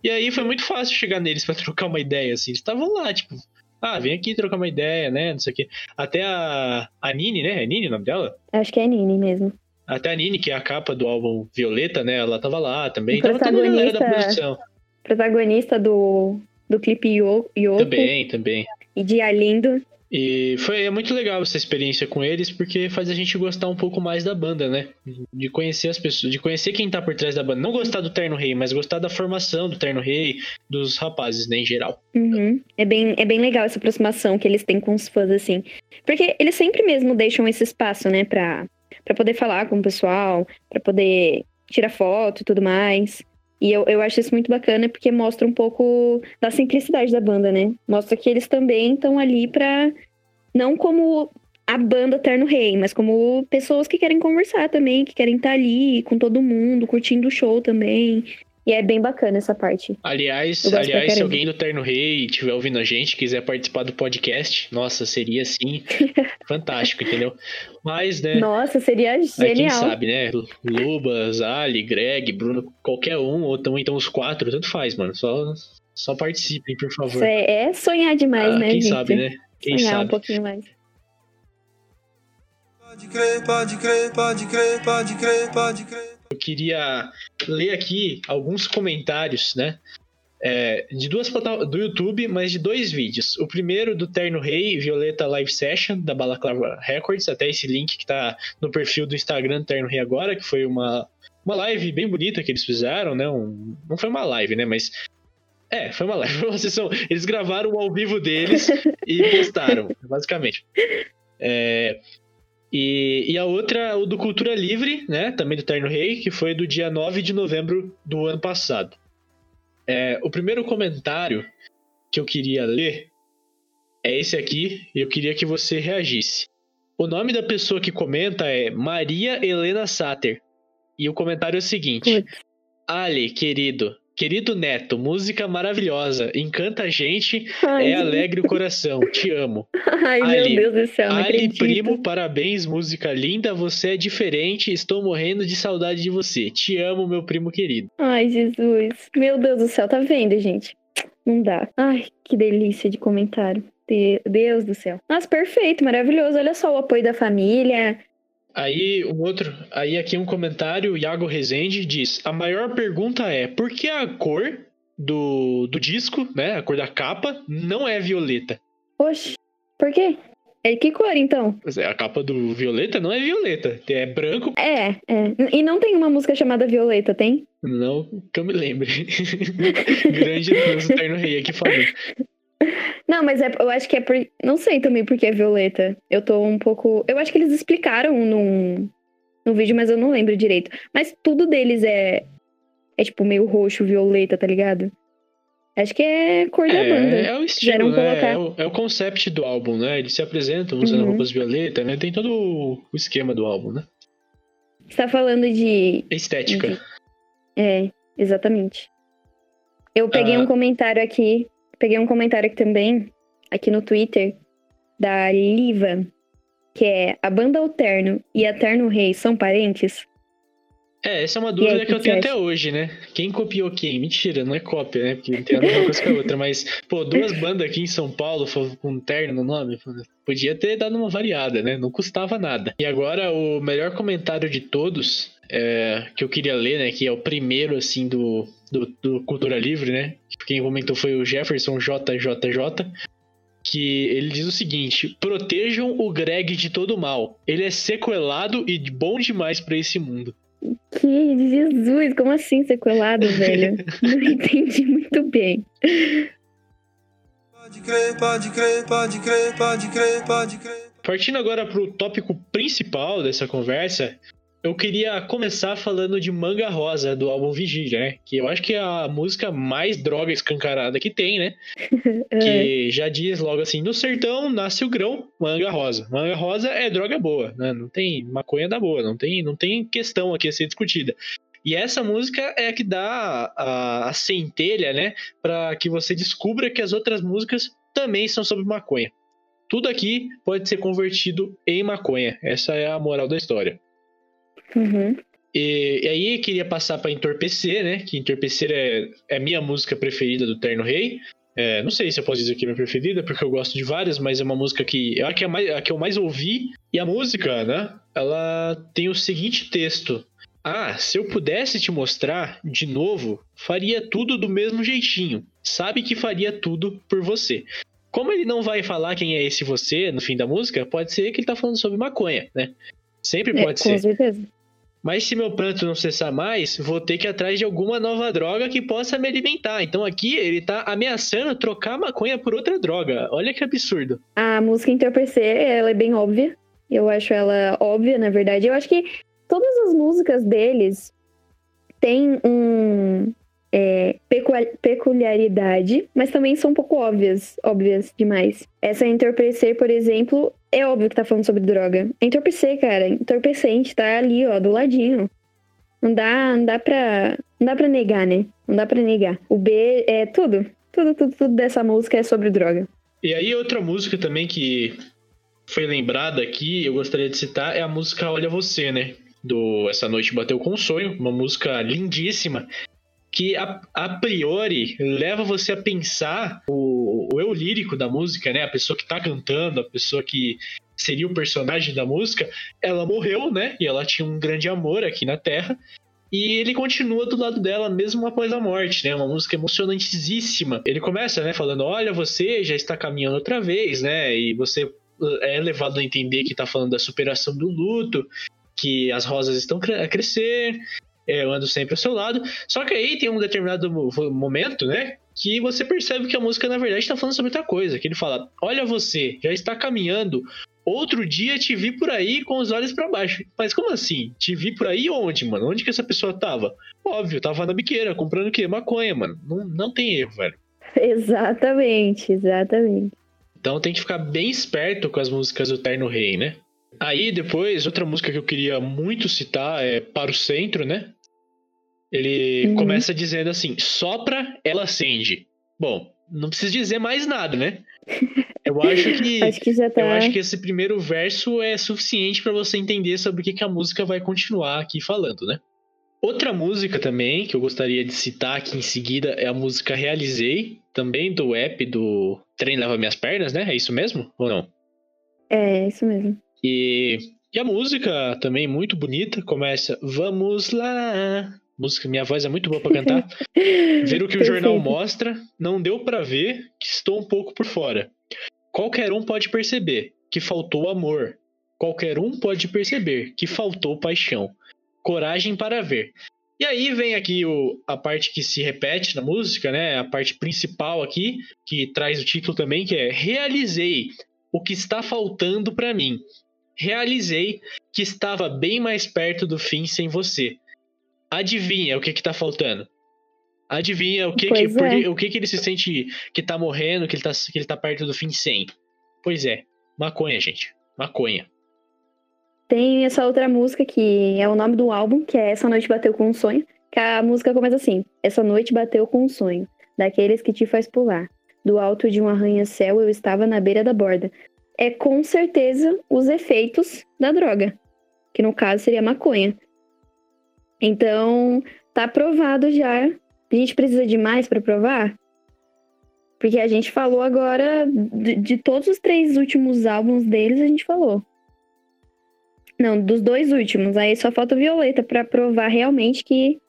E aí foi muito fácil chegar neles pra trocar uma ideia, assim. Eles estavam lá, tipo, ah, vem aqui trocar uma ideia, né? Não sei o quê. Até a, a Nini, né? É Nini o nome dela? Acho que é Nini mesmo. Até a Nini, que é a capa do álbum Violeta, né? Ela tava lá também. O Tava toda a galera da protagonista- produção. Protagonista do, do clipe Yo- Yoko Também, também. e de Arlindo. E foi é muito legal essa experiência com eles, porque faz a gente gostar um pouco mais da banda, né? De conhecer as pessoas, de conhecer quem tá por trás da banda. Não gostar do Terno Rei, mas gostar da formação do Terno Rei, dos rapazes, né, em geral. Uhum. É, bem, é bem legal essa aproximação que eles têm com os fãs, assim. Porque eles sempre mesmo deixam esse espaço, né, pra, pra poder falar com o pessoal, pra poder tirar foto e tudo mais. E eu, eu acho isso muito bacana porque mostra um pouco da simplicidade da banda, né? Mostra que eles também estão ali pra. Não como a banda Terno Rei, mas como pessoas que querem conversar também, que querem estar ali com todo mundo, curtindo o show também. E é bem bacana essa parte. Aliás, aliás, se alguém do Terno Rei estiver ouvindo a gente, quiser participar do podcast, nossa, seria assim fantástico, entendeu? Mas, né, Nossa, seria Aí quem genial. sabe, né? Lubas, Ali, Greg, Bruno, qualquer um, ou então, então os quatro, tanto faz, mano. Só, só participem, por favor. Isso é, é sonhar demais, Ah, né, quem gente? sabe, né? Quem sonhar um sabe. pouquinho mais. Pode crer, pode crer, pode crer, pode crer, pode crer. Eu queria ler aqui alguns comentários, né? É, de duas do YouTube, mas de dois vídeos. O primeiro do Terno Rei, Violeta Live Session, da Balaclava Records, até esse link que tá no perfil do Instagram do Terno Rei agora, que foi uma, uma live bem bonita que eles fizeram, né? Um- não foi uma live, né? Mas. É, foi uma live, foi uma sessão. Eles gravaram o ao vivo deles e postaram, basicamente. É, e, e a outra, o do Cultura Livre, né? Também do Terno Rei, que foi do dia 9 de novembro do ano passado. É, o primeiro comentário que eu queria ler é esse aqui, e eu queria que você reagisse. O nome da pessoa que comenta é Maria Helena Sater. E o comentário é o seguinte: Putz. Ali, querido, querido neto, música maravilhosa, encanta a gente, Ai, é alegre o coração, te amo. Ai Ali. meu Deus do céu, Ali, acredito. primo, parabéns, música linda, você é diferente, estou morrendo de saudade de você. Te amo, meu primo querido. Ai, Jesus. Meu Deus do céu, tá vendo, gente? Não dá. Ai, que delícia de comentário. De- Deus do céu. Nossa, perfeito, maravilhoso. Olha só o apoio da família. Aí, um outro, aí aqui um comentário, o Iago Rezende diz: A maior pergunta é: por que a cor do, do disco, né, a cor da capa, não é violeta? Oxe, por quê? É que cor, então? É, A capa do violeta não é violeta, é branco, É, é. E não tem uma música chamada Violeta, tem? não que eu me lembre. Grande Deus, Eterno Rei aqui falando. Não, mas é, eu acho que é por. Não sei também por que é Violeta. Eu tô um pouco. Eu acho que eles explicaram num, num vídeo, mas eu não lembro direito. Mas tudo deles é. É tipo meio roxo, violeta, tá ligado? Acho que é cor da banda. É, é o estilo, né? É o, é o concept do álbum, né? Eles se apresentam usando Uhum. roupas violeta, né? Tem todo o esquema do álbum, né? Você tá falando de. Estética. É, exatamente. Eu peguei Ah. um comentário aqui. Peguei um comentário aqui também, aqui no Twitter, da Liva, que é a banda Alterno e a Terno Rei são parentes? É, essa é uma aí, dúvida o que eu que tenho você até hoje, né? Quem copiou quem? Mentira, não é cópia, né? Porque não tem a mesma coisa que a outra. Mas, pô, duas bandas aqui em São Paulo com terno no nome, podia ter dado uma variada, né? Não custava nada. E agora, o melhor comentário de todos, é, que eu queria ler, né? Que é o primeiro, assim, do, do, do Cultura Livre, né? Quem comentou foi o Jefferson JJJ. Que ele diz o seguinte: protejam o Greg de todo mal. Ele é sequelado e bom demais pra esse mundo. Que Jesus, como assim sequelado, velho? Não entendi muito bem. Pode crer, pode crer, pode crer, pode crer, pode crer. Partindo agora para o tópico principal dessa conversa, eu queria começar falando de Manga Rosa, do álbum Vigília, né? Que eu acho que é a música mais droga escancarada que tem, né? que já diz logo assim: no sertão nasce o grão, manga rosa. Manga rosa é droga boa, né? Não tem maconha da boa, não tem, não tem questão aqui a ser discutida. E essa música é a que dá a, a centelha, né? Para que você descubra que as outras músicas também são sobre maconha. Tudo aqui pode ser convertido em maconha. Essa é a moral da história. Uhum. E, e, aí queria passar para Entorpecer, né? Que Entorpecer é, é minha música preferida do Terno Rei. É, não sei se eu posso dizer que é minha preferida, porque eu gosto de várias, mas é uma música que eu acho que é a, mais, a que eu mais ouvi. E a música, né? Ela tem o seguinte texto: Ah, se eu pudesse te mostrar de novo, faria tudo do mesmo jeitinho. Sabe que faria tudo por você. Como ele não vai falar quem é esse você no fim da música, pode ser que ele tá falando sobre maconha, né? Sempre É, pode com ser. certeza. Mas se meu pranto não cessar mais, vou ter que ir atrás de alguma nova droga que possa me alimentar. Então aqui ele tá ameaçando trocar maconha por outra droga. Olha que absurdo. A música Entorpecer, ela é bem óbvia. Eu acho ela óbvia, na verdade. Eu acho que todas as músicas deles têm um é, peculiaridade, mas também são um pouco óbvias, óbvias demais. Essa Entorpecer, por exemplo, é óbvio que tá falando sobre droga. Entorpecer, cara, entorpecente, tá ali, ó, do ladinho. Não dá, não dá pra. Não dá pra negar, né? Não dá pra negar. O B é tudo. Tudo, tudo, tudo dessa música é sobre droga. E aí outra música também que foi lembrada aqui, eu gostaria de citar, é a música Olha Você, né? Do Essa Noite Bateu com um Sonho, uma música lindíssima, que a, a priori leva você a pensar o, o eu lírico da música, né? A pessoa que tá cantando, a pessoa que seria o personagem da música, ela morreu, né? E ela tinha um grande amor aqui na Terra. E ele continua do lado dela mesmo após a morte, né? Uma música emocionantíssima. Ele começa, né, falando: "Olha, você já está caminhando outra vez, né? E você uh, é levado a entender que tá falando da superação do luto, que as rosas estão a crescer, eu ando sempre ao seu lado. Só que aí tem um determinado mo- momento, né? Que você percebe que a música, na verdade, está falando sobre outra coisa. Que ele fala: Olha, você já está caminhando. Outro dia te vi por aí com os olhos para baixo. Mas como assim? Te vi por aí onde, mano? Onde que essa pessoa tava? Óbvio, tava na biqueira, comprando o quê? Maconha, mano. Não, não tem erro, velho. Exatamente, exatamente. Então tem que ficar bem esperto com as músicas do Terno Rei, né? Aí depois, outra música que eu queria muito citar é Para o Centro, né? Ele Uhum. começa dizendo assim: sopra, ela acende. Bom, não precisa dizer mais nada, né? Eu acho que. Acho que tá. Eu acho que esse primeiro verso é suficiente pra você entender sobre o que, que a música vai continuar aqui falando, né? Outra música também que eu gostaria de citar aqui em seguida é a música Realizei, também do app do Trem Leva Minhas Pernas, né? É isso mesmo? Ou não? É, isso mesmo. E, e a música também muito bonita, começa Vamos lá. Música, minha voz é muito boa pra cantar. Ver o que o jornal mostra, não deu pra ver que estou um pouco por fora. Qualquer um pode perceber que faltou amor. Qualquer um pode perceber que faltou paixão. Coragem para ver. E aí vem aqui o, a parte que se repete na música, né? A parte principal aqui, que traz o título também, que é Realizei o que está faltando pra mim. Realizei que estava bem mais perto do fim sem você. Adivinha o que que tá faltando? Adivinha o que que, Pois por que- é. o que que ele se sente que tá morrendo, que ele tá, que ele tá perto do fim sem? Pois é, maconha, gente. Maconha. Tem essa outra música que é o nome do álbum, que é Essa Noite Bateu com um Sonho. Que a música começa assim: Essa noite bateu com um sonho, daqueles que te faz pular. Do alto de um arranha-céu eu estava na beira da borda. É com certeza os efeitos da droga, que no caso seria maconha. Então, tá provado já. A gente precisa de mais pra provar? Porque a gente falou agora de, de todos os três últimos álbuns deles, a gente falou. Não, dos dois últimos. Aí só falta Violeta pra provar realmente que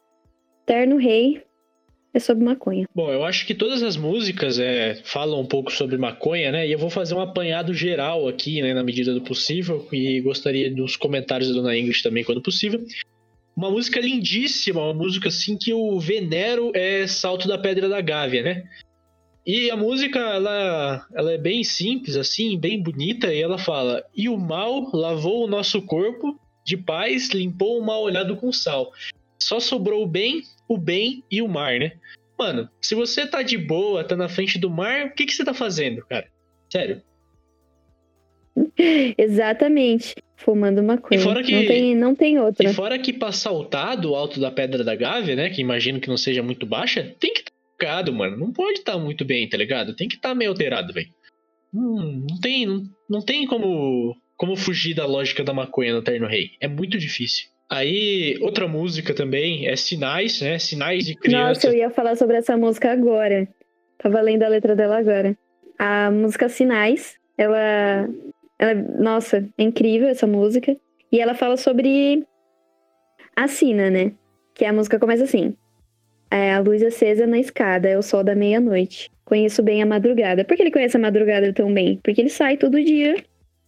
Terno Rei é sobre maconha. Bom, eu acho que todas as músicas é, falam um pouco sobre maconha, né? E eu vou fazer um apanhado geral aqui, né, na medida do possível, e gostaria dos comentários da Dona Ingrid também, quando possível. Uma música lindíssima, uma música assim que eu venero é Salto da Pedra da Gávea, né? E a música, ela, ela é bem simples, assim, bem bonita, e ela fala: E o mal lavou o nosso corpo de paz limpou o mal olhado com sal. Só sobrou o bem, o bem e o mar, né? Mano, se você tá de boa, tá na frente do mar, o que, que você tá fazendo, cara? Sério. Exatamente. Fumando maconha. E fora que- Não tem, não tem outra. E fora que pra saltar do alto da Pedra da Gávea, né? Que imagino que não seja muito baixa, tem que estar tá mano. Não pode estar muito bem, tá ligado? Tem que estar meio alterado, velho. Hum, não tem, não, não tem como, como fugir da lógica da maconha no Terno Rei. É muito difícil. Aí, outra música também é Sinais, né? Sinais de criança. Nossa, eu ia falar sobre essa música agora. Tava lendo a letra dela agora. A música Sinais, ela, ela. Nossa, é incrível essa música. E ela fala sobre a sina, né? Que a música começa assim: é, A luz acesa na escada, é o sol da meia-noite. Conheço bem a madrugada. Por que ele conhece a madrugada tão bem? Porque ele sai todo dia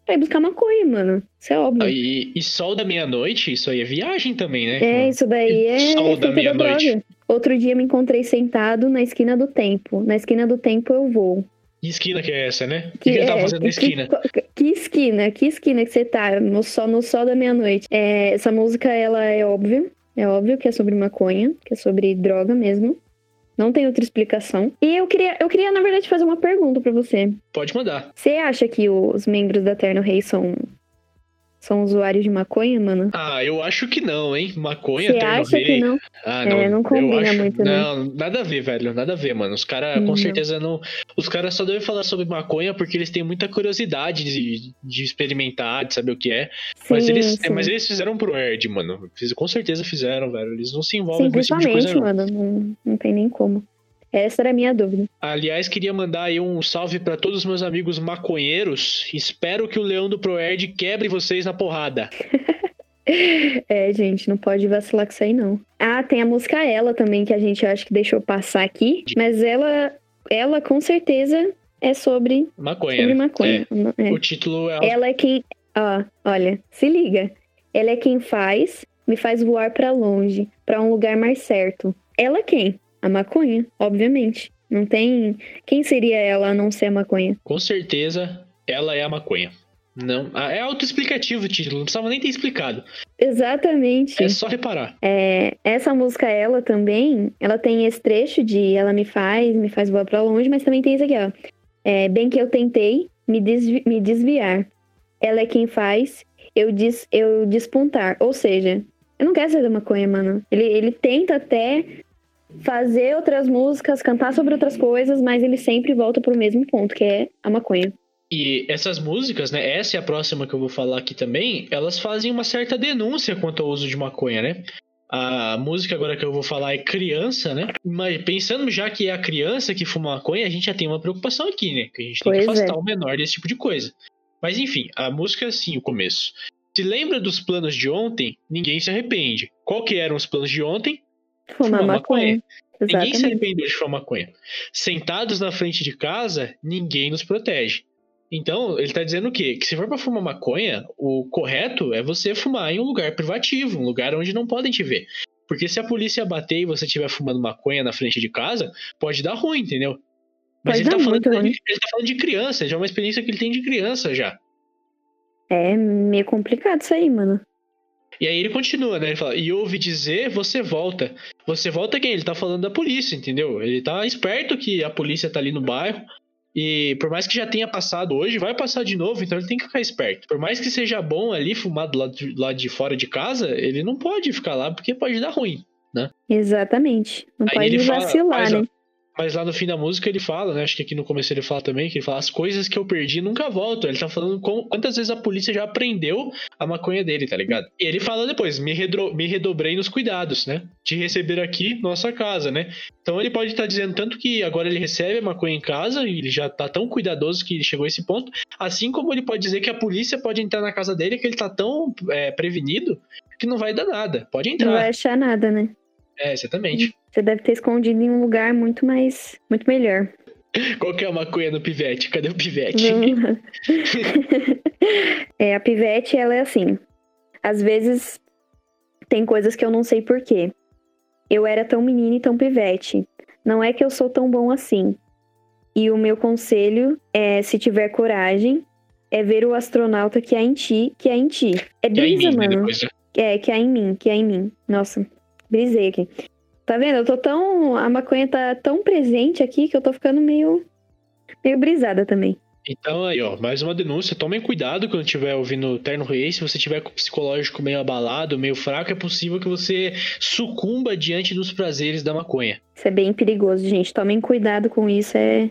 pra ir buscar maconha, mano. Isso é óbvio. Aí, e Sol da Meia-Noite, isso aí é viagem também, né? É, isso daí é Sol da efeito meia-noite. Outro dia me encontrei sentado na esquina do tempo. Na esquina do tempo eu vou. Que esquina que é essa, né? O que, que ele é, tava fazendo na esquina? Que, que esquina? Que esquina que você tá? No sol, no sol da meia-noite. É, essa música, ela é óbvio. É óbvio que é sobre maconha, que é sobre droga mesmo. Não tem outra explicação. E eu queria, eu queria, na verdade, fazer uma pergunta pra você. Pode mandar. Você acha que os membros da Terno Rei são, são usuários de maconha, mano? Ah, eu acho que não, hein? Maconha, Você acha que não? Ah, É, não. não eu combina acho... muito, né? Não, nada a ver, velho. Nada a ver, mano. Os caras, com Não. certeza, não. Os caras só devem falar sobre maconha porque eles têm muita curiosidade de, de experimentar, de saber o que é. Mas, Sim, eles, sim. mas eles fizeram pro Erd, mano. Com certeza fizeram, velho. Eles não se envolvem Sim, com esse tipo de coisa, não. mano. Não, não tem nem como. Essa era a minha dúvida. Aliás, queria mandar aí um salve pra todos os meus amigos maconheiros. Espero que o Leão do Proerd quebre vocês na porrada. É, gente, não pode vacilar com isso aí, não. Ah, tem a música Ela também, que a gente acho que deixou passar aqui. Mas ela, ela com certeza é sobre, Maconha. sobre maconha. É. É. O título é. Ela é quem. Ó, olha, se liga. Ela é quem faz, me faz voar pra longe, pra um lugar mais certo. Ela quem? A maconha, obviamente. Não tem. Quem seria ela a não ser a maconha? Com certeza, ela é a maconha. Não, ah, é autoexplicativo o título, não precisava nem ter explicado. Exatamente. É só reparar. É, essa música, ela também, ela tem esse trecho de ela me faz, me faz voar pra longe, mas também tem isso aqui, ó. É, bem que eu tentei me, desvi- me desviar. Ela é quem faz eu, des, eu despontar. Ou seja, eu não quero ser da maconha, mano. Ele, ele tenta até fazer outras músicas, cantar sobre outras coisas, mas ele sempre volta pro mesmo ponto, que é a maconha. E essas músicas, né? Essa é a próxima que eu vou falar aqui também. Elas fazem uma certa denúncia quanto ao uso de maconha, né? A música agora que eu vou falar é criança, né? Mas pensando já que é a criança que fuma maconha, a gente já tem uma preocupação aqui, né? Que a gente tem que Pois afastar é. o menor desse tipo de coisa. Mas enfim, a música é assim, o começo. Se lembra dos planos de ontem, ninguém se arrepende. Qual que eram os planos de ontem? Fumar Fumar maconha. Ninguém se arrependeu de fumar maconha. Sentados na frente de casa, ninguém nos protege. Então, ele tá dizendo o quê? Que se for pra fumar maconha, o correto é você fumar em um lugar privativo, um lugar onde não podem te ver. Porque se a polícia bater e você estiver fumando maconha na frente de casa, pode dar ruim, entendeu? Mas ele tá, falando ruim. ele tá falando de criança, já é uma experiência que ele tem de criança já. É meio complicado isso aí, mano. E aí ele continua, né? Ele fala, e ouve dizer, você volta. Você volta quem? Ele tá falando da polícia, entendeu? Ele tá esperto que a polícia tá ali no bairro. E por mais que já tenha passado hoje, vai passar de novo, então ele tem que ficar esperto. Por mais que seja bom ali fumar do lado de, lá de fora de casa, ele não pode ficar lá porque pode dar ruim. Exatamente. Não Aí pode fala- vacilar, ó, né? Mas lá no fim da música ele fala, né? Acho que aqui no começo ele fala também, que ele fala, as coisas que eu perdi nunca voltam. Ele tá falando com- quantas vezes a polícia já prendeu a maconha dele, tá ligado? E ele fala depois, me, redro- me redobrei nos cuidados, né? De receber aqui nossa casa, né? Então ele pode estar dizendo tanto que agora ele recebe a maconha em casa e ele já tá tão cuidadoso que ele chegou a esse ponto, assim como ele pode dizer que a polícia pode entrar na casa dele que ele tá tão é, prevenido que não vai dar nada. Pode Não entrar. vai achar nada, né? É, exatamente. Você deve ter escondido em um lugar muito mais. muito melhor. Qual que é a maconha do pivete? Cadê o pivete? É, a pivete, ela é assim. Às vezes tem coisas que eu não sei porquê. Eu era tão menina e tão pivete. Não é que eu sou tão bom assim. E o meu conselho é, se tiver coragem, é ver o astronauta que há em ti, que há em ti. É Que é brisa, mim, né, mano. depois? É, que há em mim, que há em mim. Nossa, brisei aqui. Tá vendo? Eu tô tão. A maconha tá tão presente aqui que eu tô ficando meio. meio brisada também. Então aí, ó, mais uma denúncia. Tomem cuidado quando estiver ouvindo Terno Rei. Se você tiver com o psicológico meio abalado, meio fraco, é possível que você sucumba diante dos prazeres da maconha. Isso é bem perigoso, gente. Tomem cuidado com isso, é,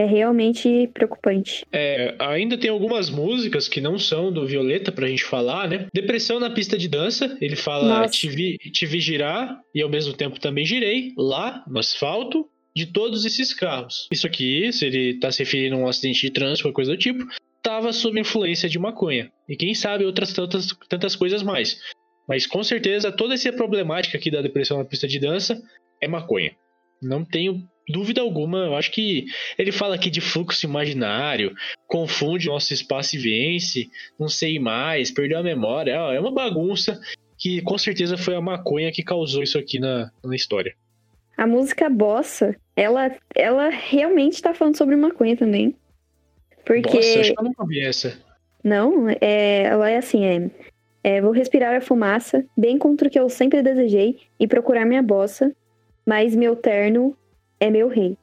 é realmente preocupante. É, ainda tem algumas músicas que não são do Violeta pra gente falar, né? Depressão na pista de dança, ele fala Nossa. te vi, te vi girar e ao mesmo tempo também girei lá no asfalto de todos esses carros. Isso aqui, se ele tá se referindo a um acidente de trânsito ou coisa do tipo, tava sob influência de maconha. E quem sabe outras tantas, tantas coisas mais. Mas com certeza toda essa problemática aqui da depressão na pista de dança é maconha. Não tenho dúvida alguma. Eu acho que ele fala aqui de fluxo imaginário, confunde nosso espaço e vence, não sei mais, perdeu a memória. É é uma bagunça que com certeza foi a maconha que causou isso aqui na, na história. A música Bossa, ela, ela realmente tá falando sobre maconha também. Porque. Nossa, acho que eu nunca vi essa. Não, é, ela é assim, é, é, Vou respirar a fumaça, bem contra o que eu sempre desejei, e procurar minha bossa, mas meu terno é meu rei.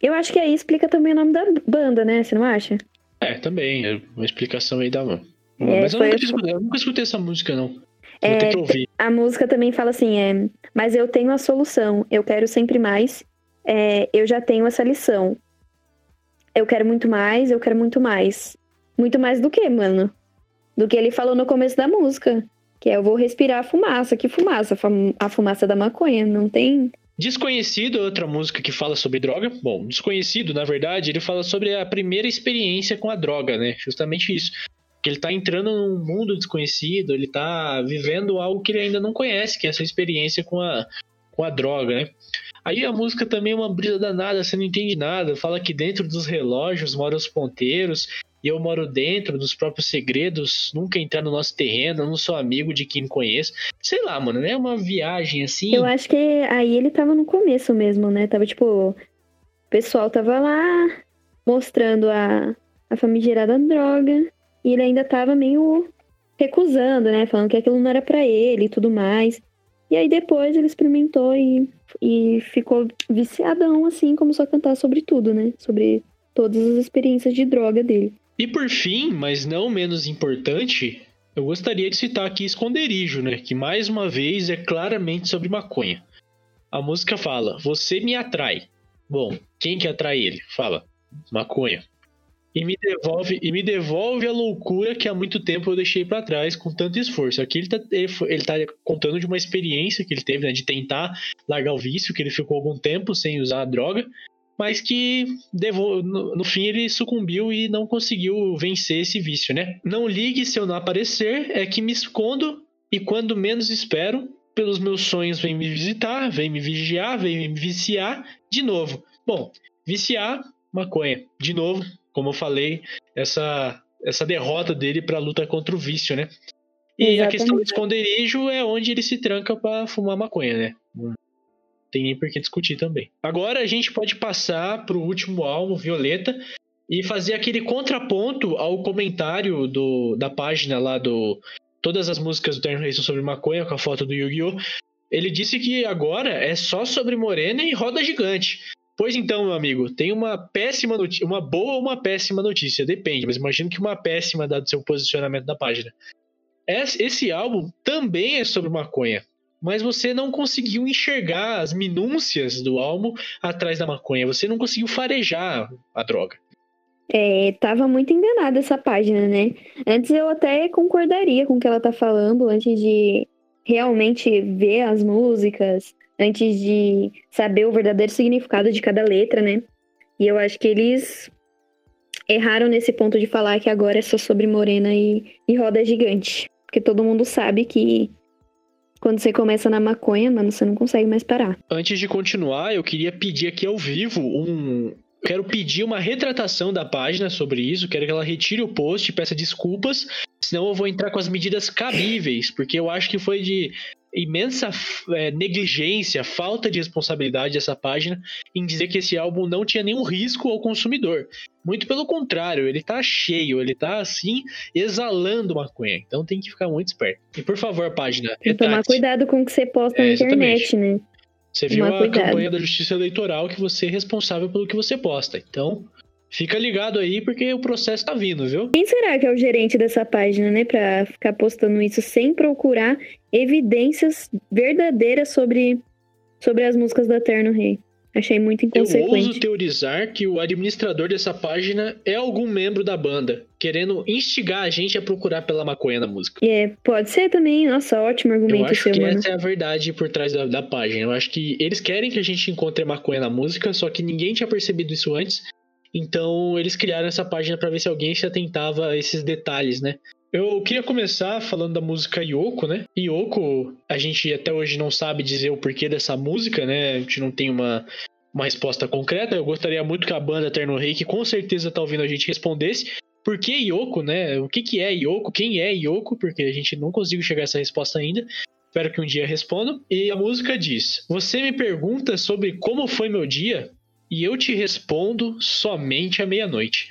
Eu acho que aí explica também o nome da banda, né? Você não acha? É, também, é uma explicação aí da mão. É, Mas eu nunca, escutei, eu nunca escutei essa música, não. É, ter que ouvir. A música também fala assim, é, mas eu tenho a solução, eu quero sempre mais, é, eu já tenho essa lição. Eu quero muito mais, eu quero muito mais. Muito mais do que, mano? Do que ele falou no começo da música. Que é, eu vou respirar a fumaça. Que fumaça? A fumaça da maconha. Não tem... Desconhecido é outra música que fala sobre droga. Bom, Desconhecido, na verdade, ele fala sobre a primeira experiência com a droga, né? Justamente isso. Que ele tá entrando num mundo desconhecido, ele tá vivendo algo que ele ainda não conhece, que é essa experiência com a, com a droga, né? Aí a música também é uma brisa danada, você não entende nada. Fala que dentro dos relógios moram os ponteiros, e eu moro dentro dos próprios segredos, nunca entrar no nosso terreno, eu não sou amigo de quem conheço. Sei lá, mano, né? Uma viagem assim. Eu acho que aí ele tava no começo mesmo, né? Tava tipo... O pessoal tava lá mostrando a, a famigerada droga. E ele ainda tava meio recusando, né? Falando que aquilo não era pra ele e tudo mais. E aí depois ele experimentou e, e ficou viciadão, assim, começou a cantar sobre tudo, né? Sobre todas as experiências de droga dele. E por fim, mas não menos importante, eu gostaria de citar aqui Esconderijo, né? Que mais uma vez é claramente sobre maconha. A música fala: Você me atrai. Bom, quem que atrai ele? Fala: Maconha. E me devolve, e me devolve a loucura que há muito tempo eu deixei pra trás com tanto esforço. Aqui ele tá, ele, ele tá contando de uma experiência que ele teve, né, de tentar largar o vício, que ele ficou algum tempo sem usar a droga, mas que devo- no, fim ele sucumbiu e não conseguiu vencer esse vício, né? Não ligue se eu não aparecer, é que me escondo e quando menos espero, pelos meus sonhos vem me visitar, vem me vigiar, vem me viciar de novo. Bom, viciar, maconha. De novo, como eu falei, essa, essa derrota dele pra luta contra o vício, né? E a questão do Exatamente. esconderijo é onde ele se tranca pra fumar maconha, né? Tem nem por que discutir também. Agora a gente pode passar pro último álbum, Violeta, e fazer aquele contraponto ao comentário do, da página lá do. Todas as músicas do Terno Rei são sobre maconha, com a foto do Yu-Gi-Oh! Ele disse que agora é só sobre Morena e Roda Gigante. Pois então, meu amigo, tem uma péssima notícia, uma boa ou uma péssima notícia, depende, mas imagino que uma péssima dado seu posicionamento da página. Esse álbum também é sobre maconha, mas você não conseguiu enxergar as minúcias do álbum atrás da maconha, você não conseguiu farejar a droga. É, tava muito enganada essa página, né? Antes eu até concordaria com o que ela tá falando, antes de realmente ver as músicas, antes de saber o verdadeiro significado de cada letra, né? E eu acho que eles erraram nesse ponto de falar que agora é só sobre Morena e, e Roda Gigante. Porque todo mundo sabe que quando você começa na maconha, mano, você não consegue mais parar. Antes de continuar, eu queria pedir aqui ao vivo um. Quero pedir uma retratação da página sobre isso. Quero que ela retire o post, peça desculpas. Senão eu vou entrar com as medidas cabíveis, porque eu acho que foi de imensa é, negligência, falta de responsabilidade dessa página em dizer que esse álbum não tinha nenhum risco ao consumidor. Muito pelo contrário, ele tá cheio, ele tá assim, exalando maconha. Então tem que ficar muito esperto. E por favor, página. Que tomar cuidado com o que você posta É, na internet, né? Você viu tomar a cuidado. campanha da Justiça Eleitoral que você é responsável pelo que você posta. Então, fica ligado aí porque o processo tá vindo, viu? Quem será que é o gerente dessa página, né? Pra ficar postando isso sem procurar evidências verdadeiras sobre, sobre as músicas do Eterno Rei. Achei muito Eu ouso inconsequente. teorizar que o administrador dessa página é algum membro da banda, querendo instigar a gente a procurar pela maconha na música. É, pode ser também. Nossa, ótimo Eu argumento acho seu, que mano. essa é a verdade por trás da, da página. Eu acho que eles querem que a gente encontre maconha na música, só que ninguém tinha percebido isso antes. Então eles criaram essa página pra ver se alguém se atentava a esses detalhes, né? Eu queria começar falando da música Yoko, né? Yoko, a gente até hoje não sabe dizer o porquê dessa música, né? A gente não tem uma, uma resposta concreta. Eu gostaria muito que a banda Eterno Rei, que com certeza tá ouvindo a gente, respondesse. Por que Yoko, né? O que, que é Yoko? Quem é Yoko? Porque a gente não conseguiu chegar a essa resposta ainda. Espero que um dia respondam. E a música diz: Você me pergunta sobre como foi meu dia e eu te respondo somente à meia-noite.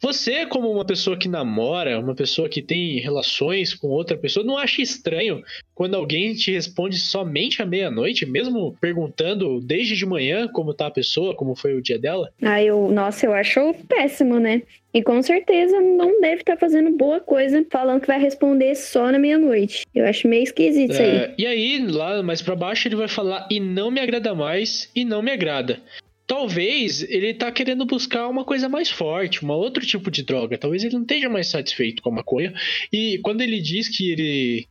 Você, como uma pessoa que namora, uma pessoa que tem relações com outra pessoa, não acha estranho quando alguém te responde somente à meia-noite, mesmo perguntando desde de manhã como tá a pessoa, como foi o dia dela? Ah, eu, nossa, eu acho péssimo, né? E com certeza não deve estar fazendo boa coisa falando que vai responder só na meia-noite. Eu acho meio esquisito isso aí. É, e aí, lá mais pra baixo, ele vai falar: e não me agrada mais, e não me agrada. Talvez ele tá querendo buscar uma coisa mais forte, um outro tipo de droga. Talvez ele não esteja mais satisfeito com a maconha. E quando ele diz que ele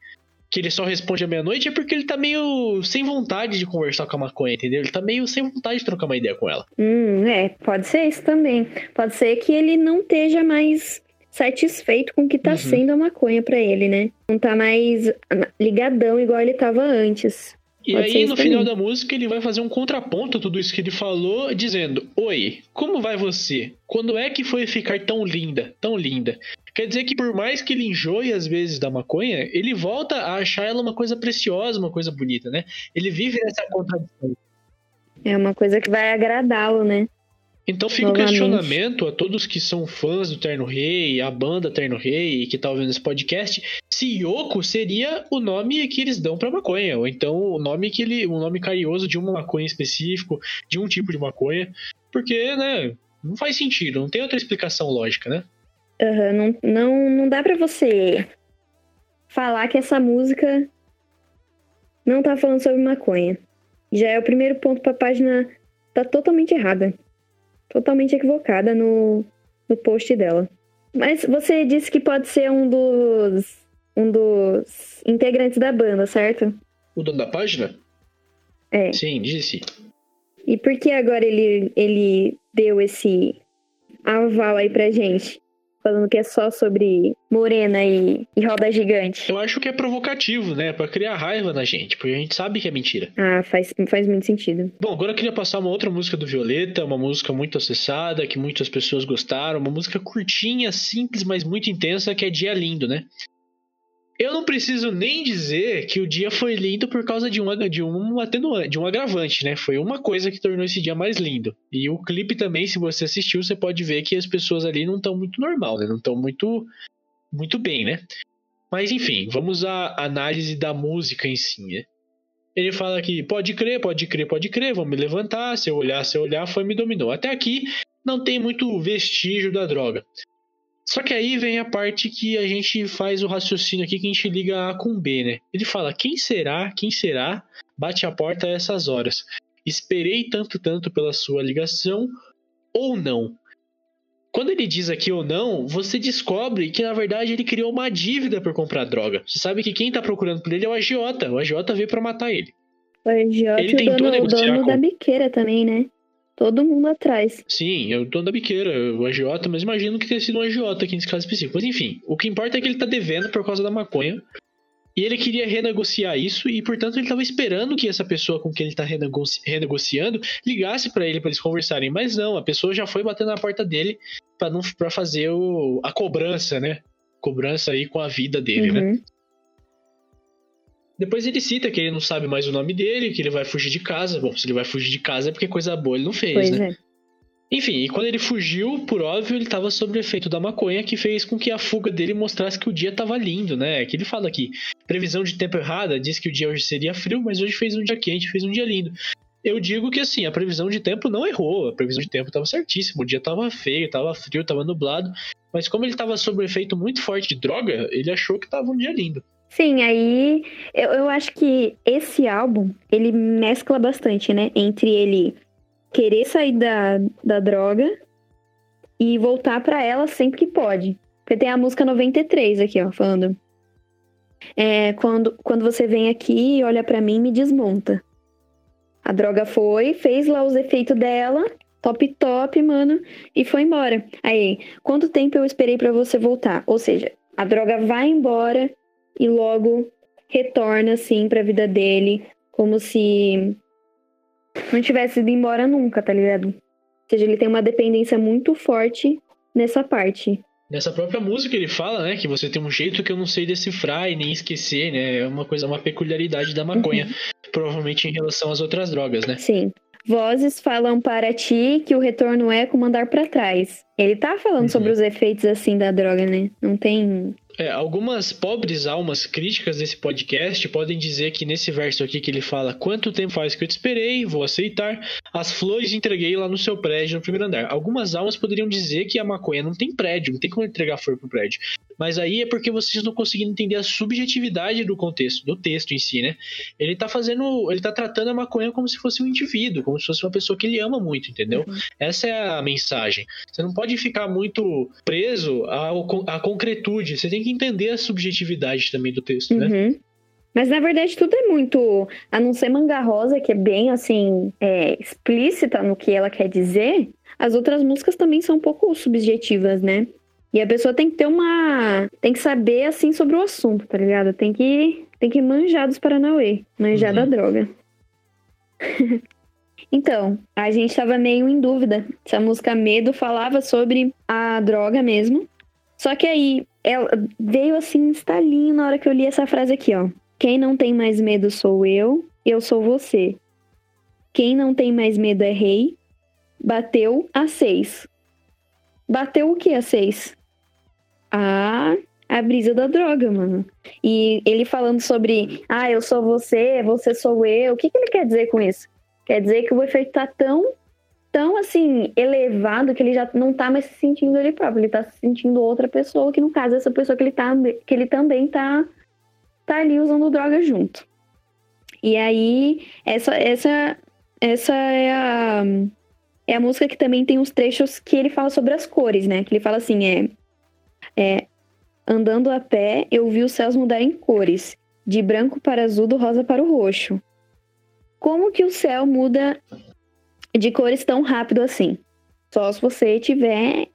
que ele só responde à meia-noite é porque ele tá meio sem vontade de conversar com a maconha, entendeu? Ele tá meio sem vontade de trocar uma ideia com ela. Hum, é, pode ser isso também. Pode ser que ele não esteja mais satisfeito com o que tá Uhum. sendo a maconha pra ele, né? Não tá mais ligadão igual ele tava antes. E Pode aí, no final da música, ele vai fazer um contraponto a tudo isso que ele falou, dizendo: Oi, como vai você? Quando é que foi ficar tão linda, tão linda? Quer dizer que por mais que ele enjoe às vezes da maconha, ele volta a achar ela uma coisa preciosa, uma coisa bonita, né? Ele vive nessa contradição. É uma coisa que vai agradá-lo, né? Então fica o Novamente. questionamento a todos que são fãs do Terno Rei, a banda Terno Rei, que tá ouvindo esse podcast, se Yoko seria o nome que eles dão pra maconha, ou então o nome que ele, o nome carinhoso de uma maconha específico, de um tipo de maconha, porque, né, não faz sentido, não tem outra explicação lógica, né? Aham, não, não, não dá pra você falar que essa música não tá falando sobre maconha. Já é o primeiro ponto pra página tá totalmente errada. Totalmente equivocada no, no post dela. Mas você disse que pode ser um dos um dos integrantes da banda, certo? O dono da página? É. Sim, disse. E por que agora ele, ele deu esse aval aí pra gente? Falando que é só sobre Morena e, e Roda Gigante. Eu acho que é provocativo, né, Pra criar raiva na gente, porque a gente sabe que é mentira. Ah, faz, faz muito sentido. Bom, agora eu queria passar uma outra música do Violeta, uma música muito acessada, que muitas pessoas gostaram, uma música curtinha, simples, mas muito intensa, que é Dia Lindo, né? Eu não preciso nem dizer que o dia foi lindo por causa de um, de um atenuante, de um agravante, né? Foi uma coisa que tornou esse dia mais lindo. E o clipe também, se você assistiu, você pode ver que as pessoas ali não estão muito normal, né? Não estão muito, muito bem, né? Mas enfim, vamos à análise da música em si, né? Ele fala que pode crer, pode crer, pode crer, vou me levantar, se eu olhar, se eu olhar, foi me dominou. Até aqui não tem muito vestígio da droga. Só que aí vem a parte que a gente faz o raciocínio aqui que a gente liga A com B, né? Ele fala: quem será, quem será, bate a porta a essas horas. Esperei tanto, tanto pela sua ligação ou não. Quando ele diz aqui ou não, você descobre que na verdade ele criou uma dívida por comprar droga. Você sabe que quem tá procurando por ele é o agiota. O agiota veio pra matar ele. O agiota Ele e o dono, o dono da biqueira também, né? Todo mundo atrás. Sim, eu tô da biqueira, o agiota, mas imagino que tenha sido um agiota aqui nesse caso específico. Mas enfim, o que importa é que ele tá devendo por causa da maconha. E ele queria renegociar isso e, portanto, ele tava esperando que essa pessoa com quem ele tá renegoci- renegociando ligasse pra ele pra eles conversarem. Mas não, a pessoa já foi batendo na porta dele pra não para fazer o, a cobrança, né? Cobrança aí com a vida dele, né? Depois ele cita que ele não sabe mais o nome dele, que ele vai fugir de casa. Bom, se ele vai fugir de casa é porque coisa boa ele não fez, Pois né? é. Enfim, e quando ele fugiu, por óbvio, ele estava sob o efeito da maconha, que fez com que a fuga dele mostrasse que o dia estava lindo, né? Que ele fala aqui, previsão de tempo errada, diz que o dia hoje seria frio, mas hoje fez um dia quente, fez um dia lindo. Eu digo que assim, a previsão de tempo não errou, a previsão de tempo estava certíssima, o dia estava feio, estava frio, estava nublado, mas como ele estava sob o efeito muito forte de droga, ele achou que estava um dia lindo. Sim, aí eu, eu acho que esse álbum, ele mescla bastante, né? Entre ele querer sair da, da droga e voltar pra ela sempre que pode. Porque tem a música 93 aqui, ó, falando. É, quando, quando você vem aqui e olha pra mim, me desmonta. A droga foi, fez lá os efeitos dela, top top, mano, e foi embora. Aí, quanto tempo eu esperei pra você voltar? Ou seja, a droga vai embora e logo retorna assim pra vida dele, como se não tivesse ido embora nunca, tá ligado? Ou seja, ele tem uma dependência muito forte nessa parte. Nessa própria música ele fala, né, que você tem um jeito que eu não sei decifrar e nem esquecer, né? É uma coisa, uma peculiaridade da maconha, provavelmente em relação às outras drogas, né? Sim. Vozes falam para ti que o retorno é como andar pra trás. Ele tá falando Uhum. sobre os efeitos assim da droga, né? Não tem. É, algumas pobres almas críticas desse podcast podem dizer que nesse verso aqui que ele fala quanto tempo faz que eu te esperei, vou aceitar, as flores entreguei lá no seu prédio no primeiro andar. Algumas almas poderiam dizer que a maconha não tem prédio, não tem como entregar flor pro prédio. Mas aí é porque vocês não conseguiram entender a subjetividade do contexto, do texto em si, né? Ele tá fazendo, ele tá tratando a maconha como se fosse um indivíduo, como se fosse uma pessoa que ele ama muito, entendeu? Uhum. Essa é a mensagem. Você não pode ficar muito preso ao- à concretude, você tem que entender a subjetividade também do texto, né? Uhum. Mas na verdade tudo é muito. A não ser Manga Rosa, que é bem assim, é, explícita no que ela quer dizer, as outras músicas também são um pouco subjetivas, né? E a pessoa tem que ter uma. Tem que saber assim sobre o assunto, tá ligado? Tem que, tem que manjar dos Paranauê, manjar Uhum. da droga. então, a gente tava meio em dúvida se a música Medo falava sobre a droga mesmo. Só que aí ela veio assim estalinho na hora que eu li essa frase aqui, ó. Quem não tem mais medo sou eu, eu sou você. Quem não tem mais medo é rei. Bateu a seis. Bateu o que a seis? A, a brisa da droga, mano. E ele falando sobre, ah, eu sou você, você sou eu. O que, que ele quer dizer com isso? Quer dizer que o efeito tá tão, tão assim, elevado que ele já não tá mais se sentindo ele próprio. Ele tá se sentindo outra pessoa, que no caso, essa pessoa que ele, tá, que ele também tá, tá ali usando droga junto. E aí, essa, essa, essa é a, é a música que também tem uns trechos que ele fala sobre as cores, né? Que ele fala assim, é, é andando a pé, eu vi os céus mudarem cores, de branco para azul, do rosa para o roxo. Como que o céu muda de cores tão rápido assim? Só se você tiver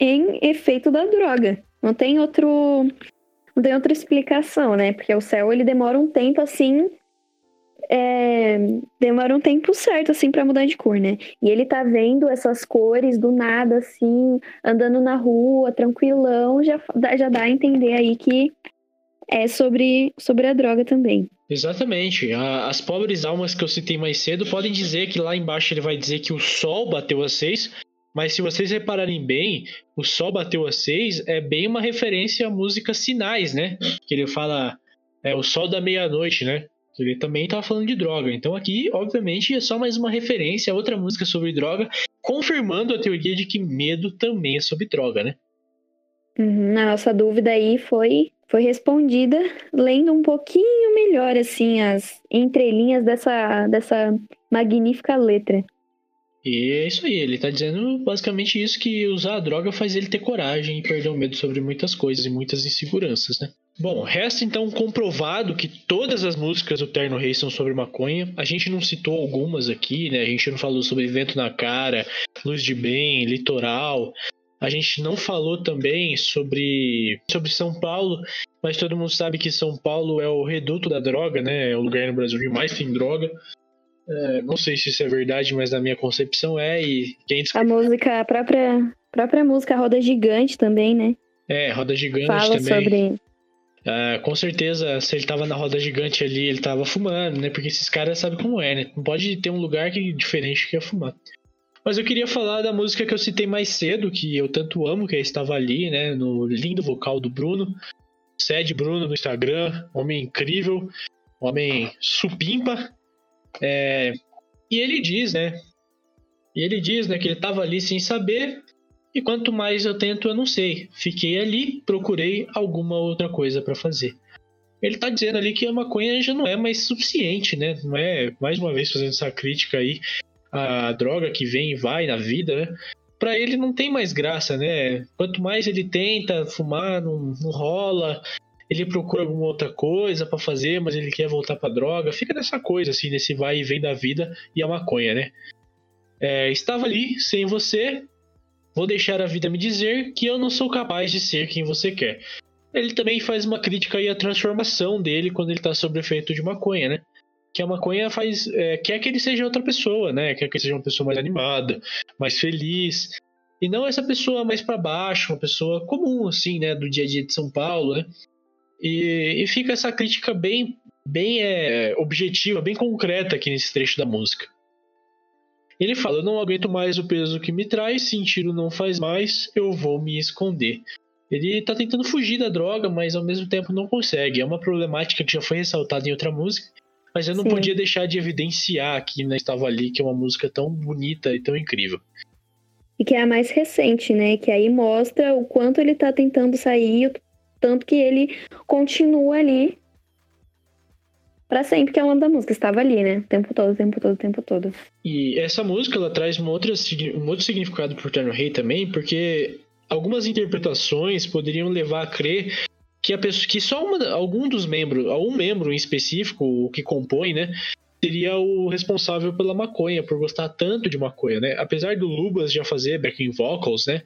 em efeito da droga. Não tem outro não tem outra explicação, né? Porque o céu ele demora um tempo assim é, demora um tempo certo, assim, pra mudar de cor, né? E ele tá vendo essas cores do nada, assim, andando na rua, tranquilão, já, já dá a entender aí que é sobre, sobre a droga também. Exatamente. As pobres almas que eu citei mais cedo podem dizer que lá embaixo ele vai dizer que o sol bateu a seis, mas se vocês repararem bem, o sol bateu a seis é bem uma referência à música Sinais, né? Que ele fala é o sol da meia-noite, né? Ele também tá falando de droga. Então aqui, obviamente, é só mais uma referência a outra música sobre droga, confirmando a teoria de que medo também é sobre droga, né? Uhum, a nossa dúvida aí foi, foi respondida lendo um pouquinho melhor, assim, as entrelinhas dessa, dessa magnífica letra. E é isso aí, ele tá dizendo basicamente isso, que usar a droga faz ele ter coragem e perder o medo sobre muitas coisas e muitas inseguranças, né? Bom, resta então comprovado que todas as músicas do Terno Rei são sobre maconha. A gente não citou algumas aqui, né? A gente não falou sobre Vento na Cara, Luz de Bem, Litoral. A gente não falou também sobre, sobre São Paulo, mas todo mundo sabe que São Paulo é o reduto da droga, né? É o lugar no Brasil que mais tem droga. É, não sei se isso é verdade, mas na minha concepção é. E quem A música, a própria, própria música Roda Gigante também, né? É, Roda Gigante Fala também. sobre. Uh, com certeza, se ele tava na roda gigante ali, ele tava fumando, né? Porque esses caras sabem como é, né? Não pode ter um lugar que, diferente que é fumar. Mas eu queria falar da música que eu citei mais cedo, que eu tanto amo, que é Estava Ali, né? No lindo vocal do Bruno. Sede Bruno no Instagram, homem incrível, homem supimpa. É... E ele diz, né? E ele diz, né, que ele tava ali sem saber, e quanto mais eu tento, eu não sei. Fiquei ali, procurei alguma outra coisa para fazer. Ele tá dizendo ali que a maconha já não é mais suficiente, né? Não é, mais uma vez, fazendo essa crítica aí a droga que vem e vai na vida, né? Pra ele não tem mais graça, né? Quanto mais ele tenta fumar, não, não rola. Ele procura alguma outra coisa para fazer, mas ele quer voltar pra droga. Fica nessa coisa, assim, nesse vai e vem da vida e a maconha, né? É, estava ali, sem você, Vou deixar a vida me dizer que eu não sou capaz de ser quem você quer. Ele também faz uma crítica aí à transformação dele quando ele está sob efeito de maconha, né? Que a maconha faz. É, quer que ele seja outra pessoa, né? Quer que ele seja uma pessoa mais animada, mais feliz. E não essa pessoa mais para baixo, uma pessoa comum, assim, né? Do dia a dia de São Paulo, né? E, e fica essa crítica bem, bem é, objetiva, bem concreta aqui nesse trecho da música. Ele fala: Eu não aguento mais o peso que me traz, sentir o não faz mais, eu vou me esconder. Ele tá tentando fugir da droga, mas ao mesmo tempo não consegue. É uma problemática que já foi ressaltada em outra música, mas eu não Sim. podia deixar de evidenciar aqui na Estava Ali, que é uma música tão bonita e tão incrível. E que é a mais recente, né? Que aí mostra o quanto ele tá tentando sair, tanto que ele continua ali para sempre, que é o nome da música. Estava ali, né? O tempo todo, o tempo todo, o tempo todo. E essa música, ela traz uma outra, um outro significado pro Terno Rei também, porque algumas interpretações poderiam levar a crer que a pessoa que só uma, algum dos membros, algum membro em específico, o que compõe, né, seria o responsável pela maconha, por gostar tanto de maconha, né? Apesar do Lubas já fazer backing vocals, né?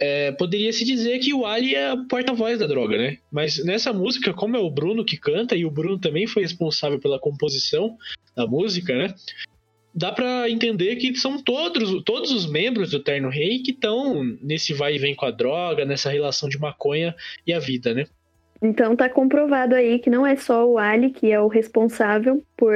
É, poderia se dizer que o Ali é o porta-voz da droga, né? Mas nessa música, como é o Bruno que canta, e o Bruno também foi responsável pela composição da música, né? Dá para entender que são todos, todos os membros do Terno Rei que estão nesse vai e vem com a droga, nessa relação de maconha e a vida, né? Então tá comprovado aí que não é só o Ali que é o responsável por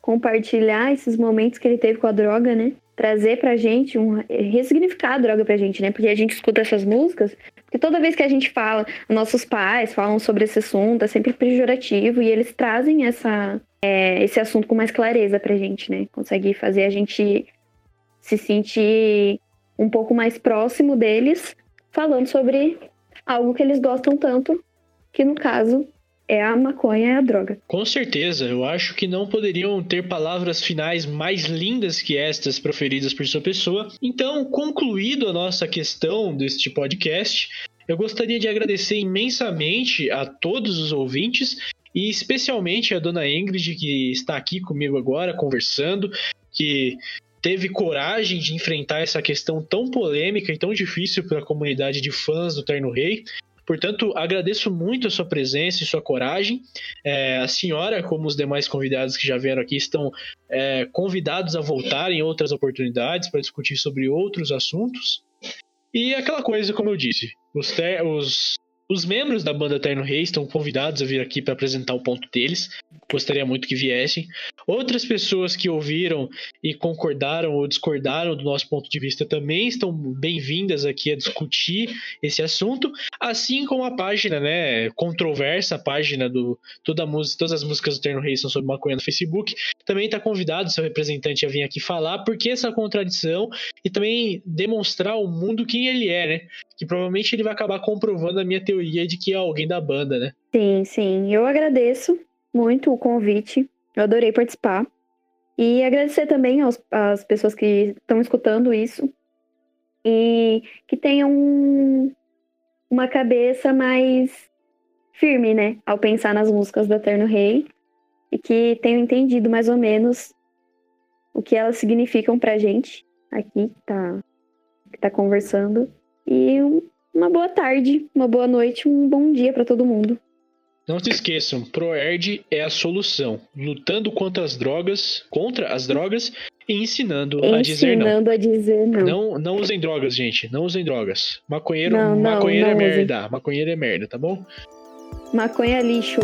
compartilhar esses momentos que ele teve com a droga, né? Trazer pra gente, um, ressignificar a droga pra gente, né? Porque a gente escuta essas músicas, porque toda vez que a gente fala, nossos pais falam sobre esse assunto, é sempre pejorativo, e eles trazem essa, é, esse assunto com mais clareza pra gente, né? Consegue fazer a gente se sentir um pouco mais próximo deles, falando sobre algo que eles gostam tanto, que no caso é a maconha, é a droga. Com certeza, eu acho que não poderiam ter palavras finais mais lindas que estas proferidas por sua pessoa. Então, concluído a nossa questão deste podcast, eu gostaria de agradecer imensamente a todos os ouvintes e especialmente a dona Ingrid, que está aqui comigo agora conversando, que teve coragem de enfrentar essa questão tão polêmica e tão difícil para a comunidade de fãs do Terno Rei. Portanto, agradeço muito a sua presença e sua coragem. É, a senhora, como os demais convidados que já vieram aqui, estão é, convidados a voltar em outras oportunidades para discutir sobre outros assuntos. E aquela coisa, como eu disse, os, os os membros da banda Terno Rei estão convidados a vir aqui para apresentar o ponto deles. Gostaria muito que viessem. Outras pessoas que ouviram e concordaram ou discordaram do nosso ponto de vista também estão bem-vindas aqui a discutir esse assunto, assim como a página, né, controversa, a página do toda música, todas as músicas do Terno Rei são sobre maconha no Facebook, também está convidado seu representante a vir aqui falar porque essa contradição e também demonstrar ao mundo quem ele é, né? Que provavelmente ele vai acabar comprovando a minha teoria teoria de que é alguém da banda, né? Sim, sim. Eu agradeço muito o convite. Eu adorei participar. E agradecer também aos, às pessoas que estão escutando isso e que tenham um, uma cabeça mais firme, né, ao pensar nas músicas do Eterno Rei e que tenham entendido mais ou menos o que elas significam pra gente aqui que tá, que tá conversando. E um, uma boa tarde, uma boa noite, um bom dia para todo mundo. Não se esqueçam, ProErd é a solução, lutando contra as drogas, contra as drogas e ensinando, ensinando a dizer não. Ensinando a dizer não. Não, não usem drogas, gente, não usem drogas. Maconheiro, não, não, maconheiro não é merda, maconheiro é merda, tá bom? Maconha lixo.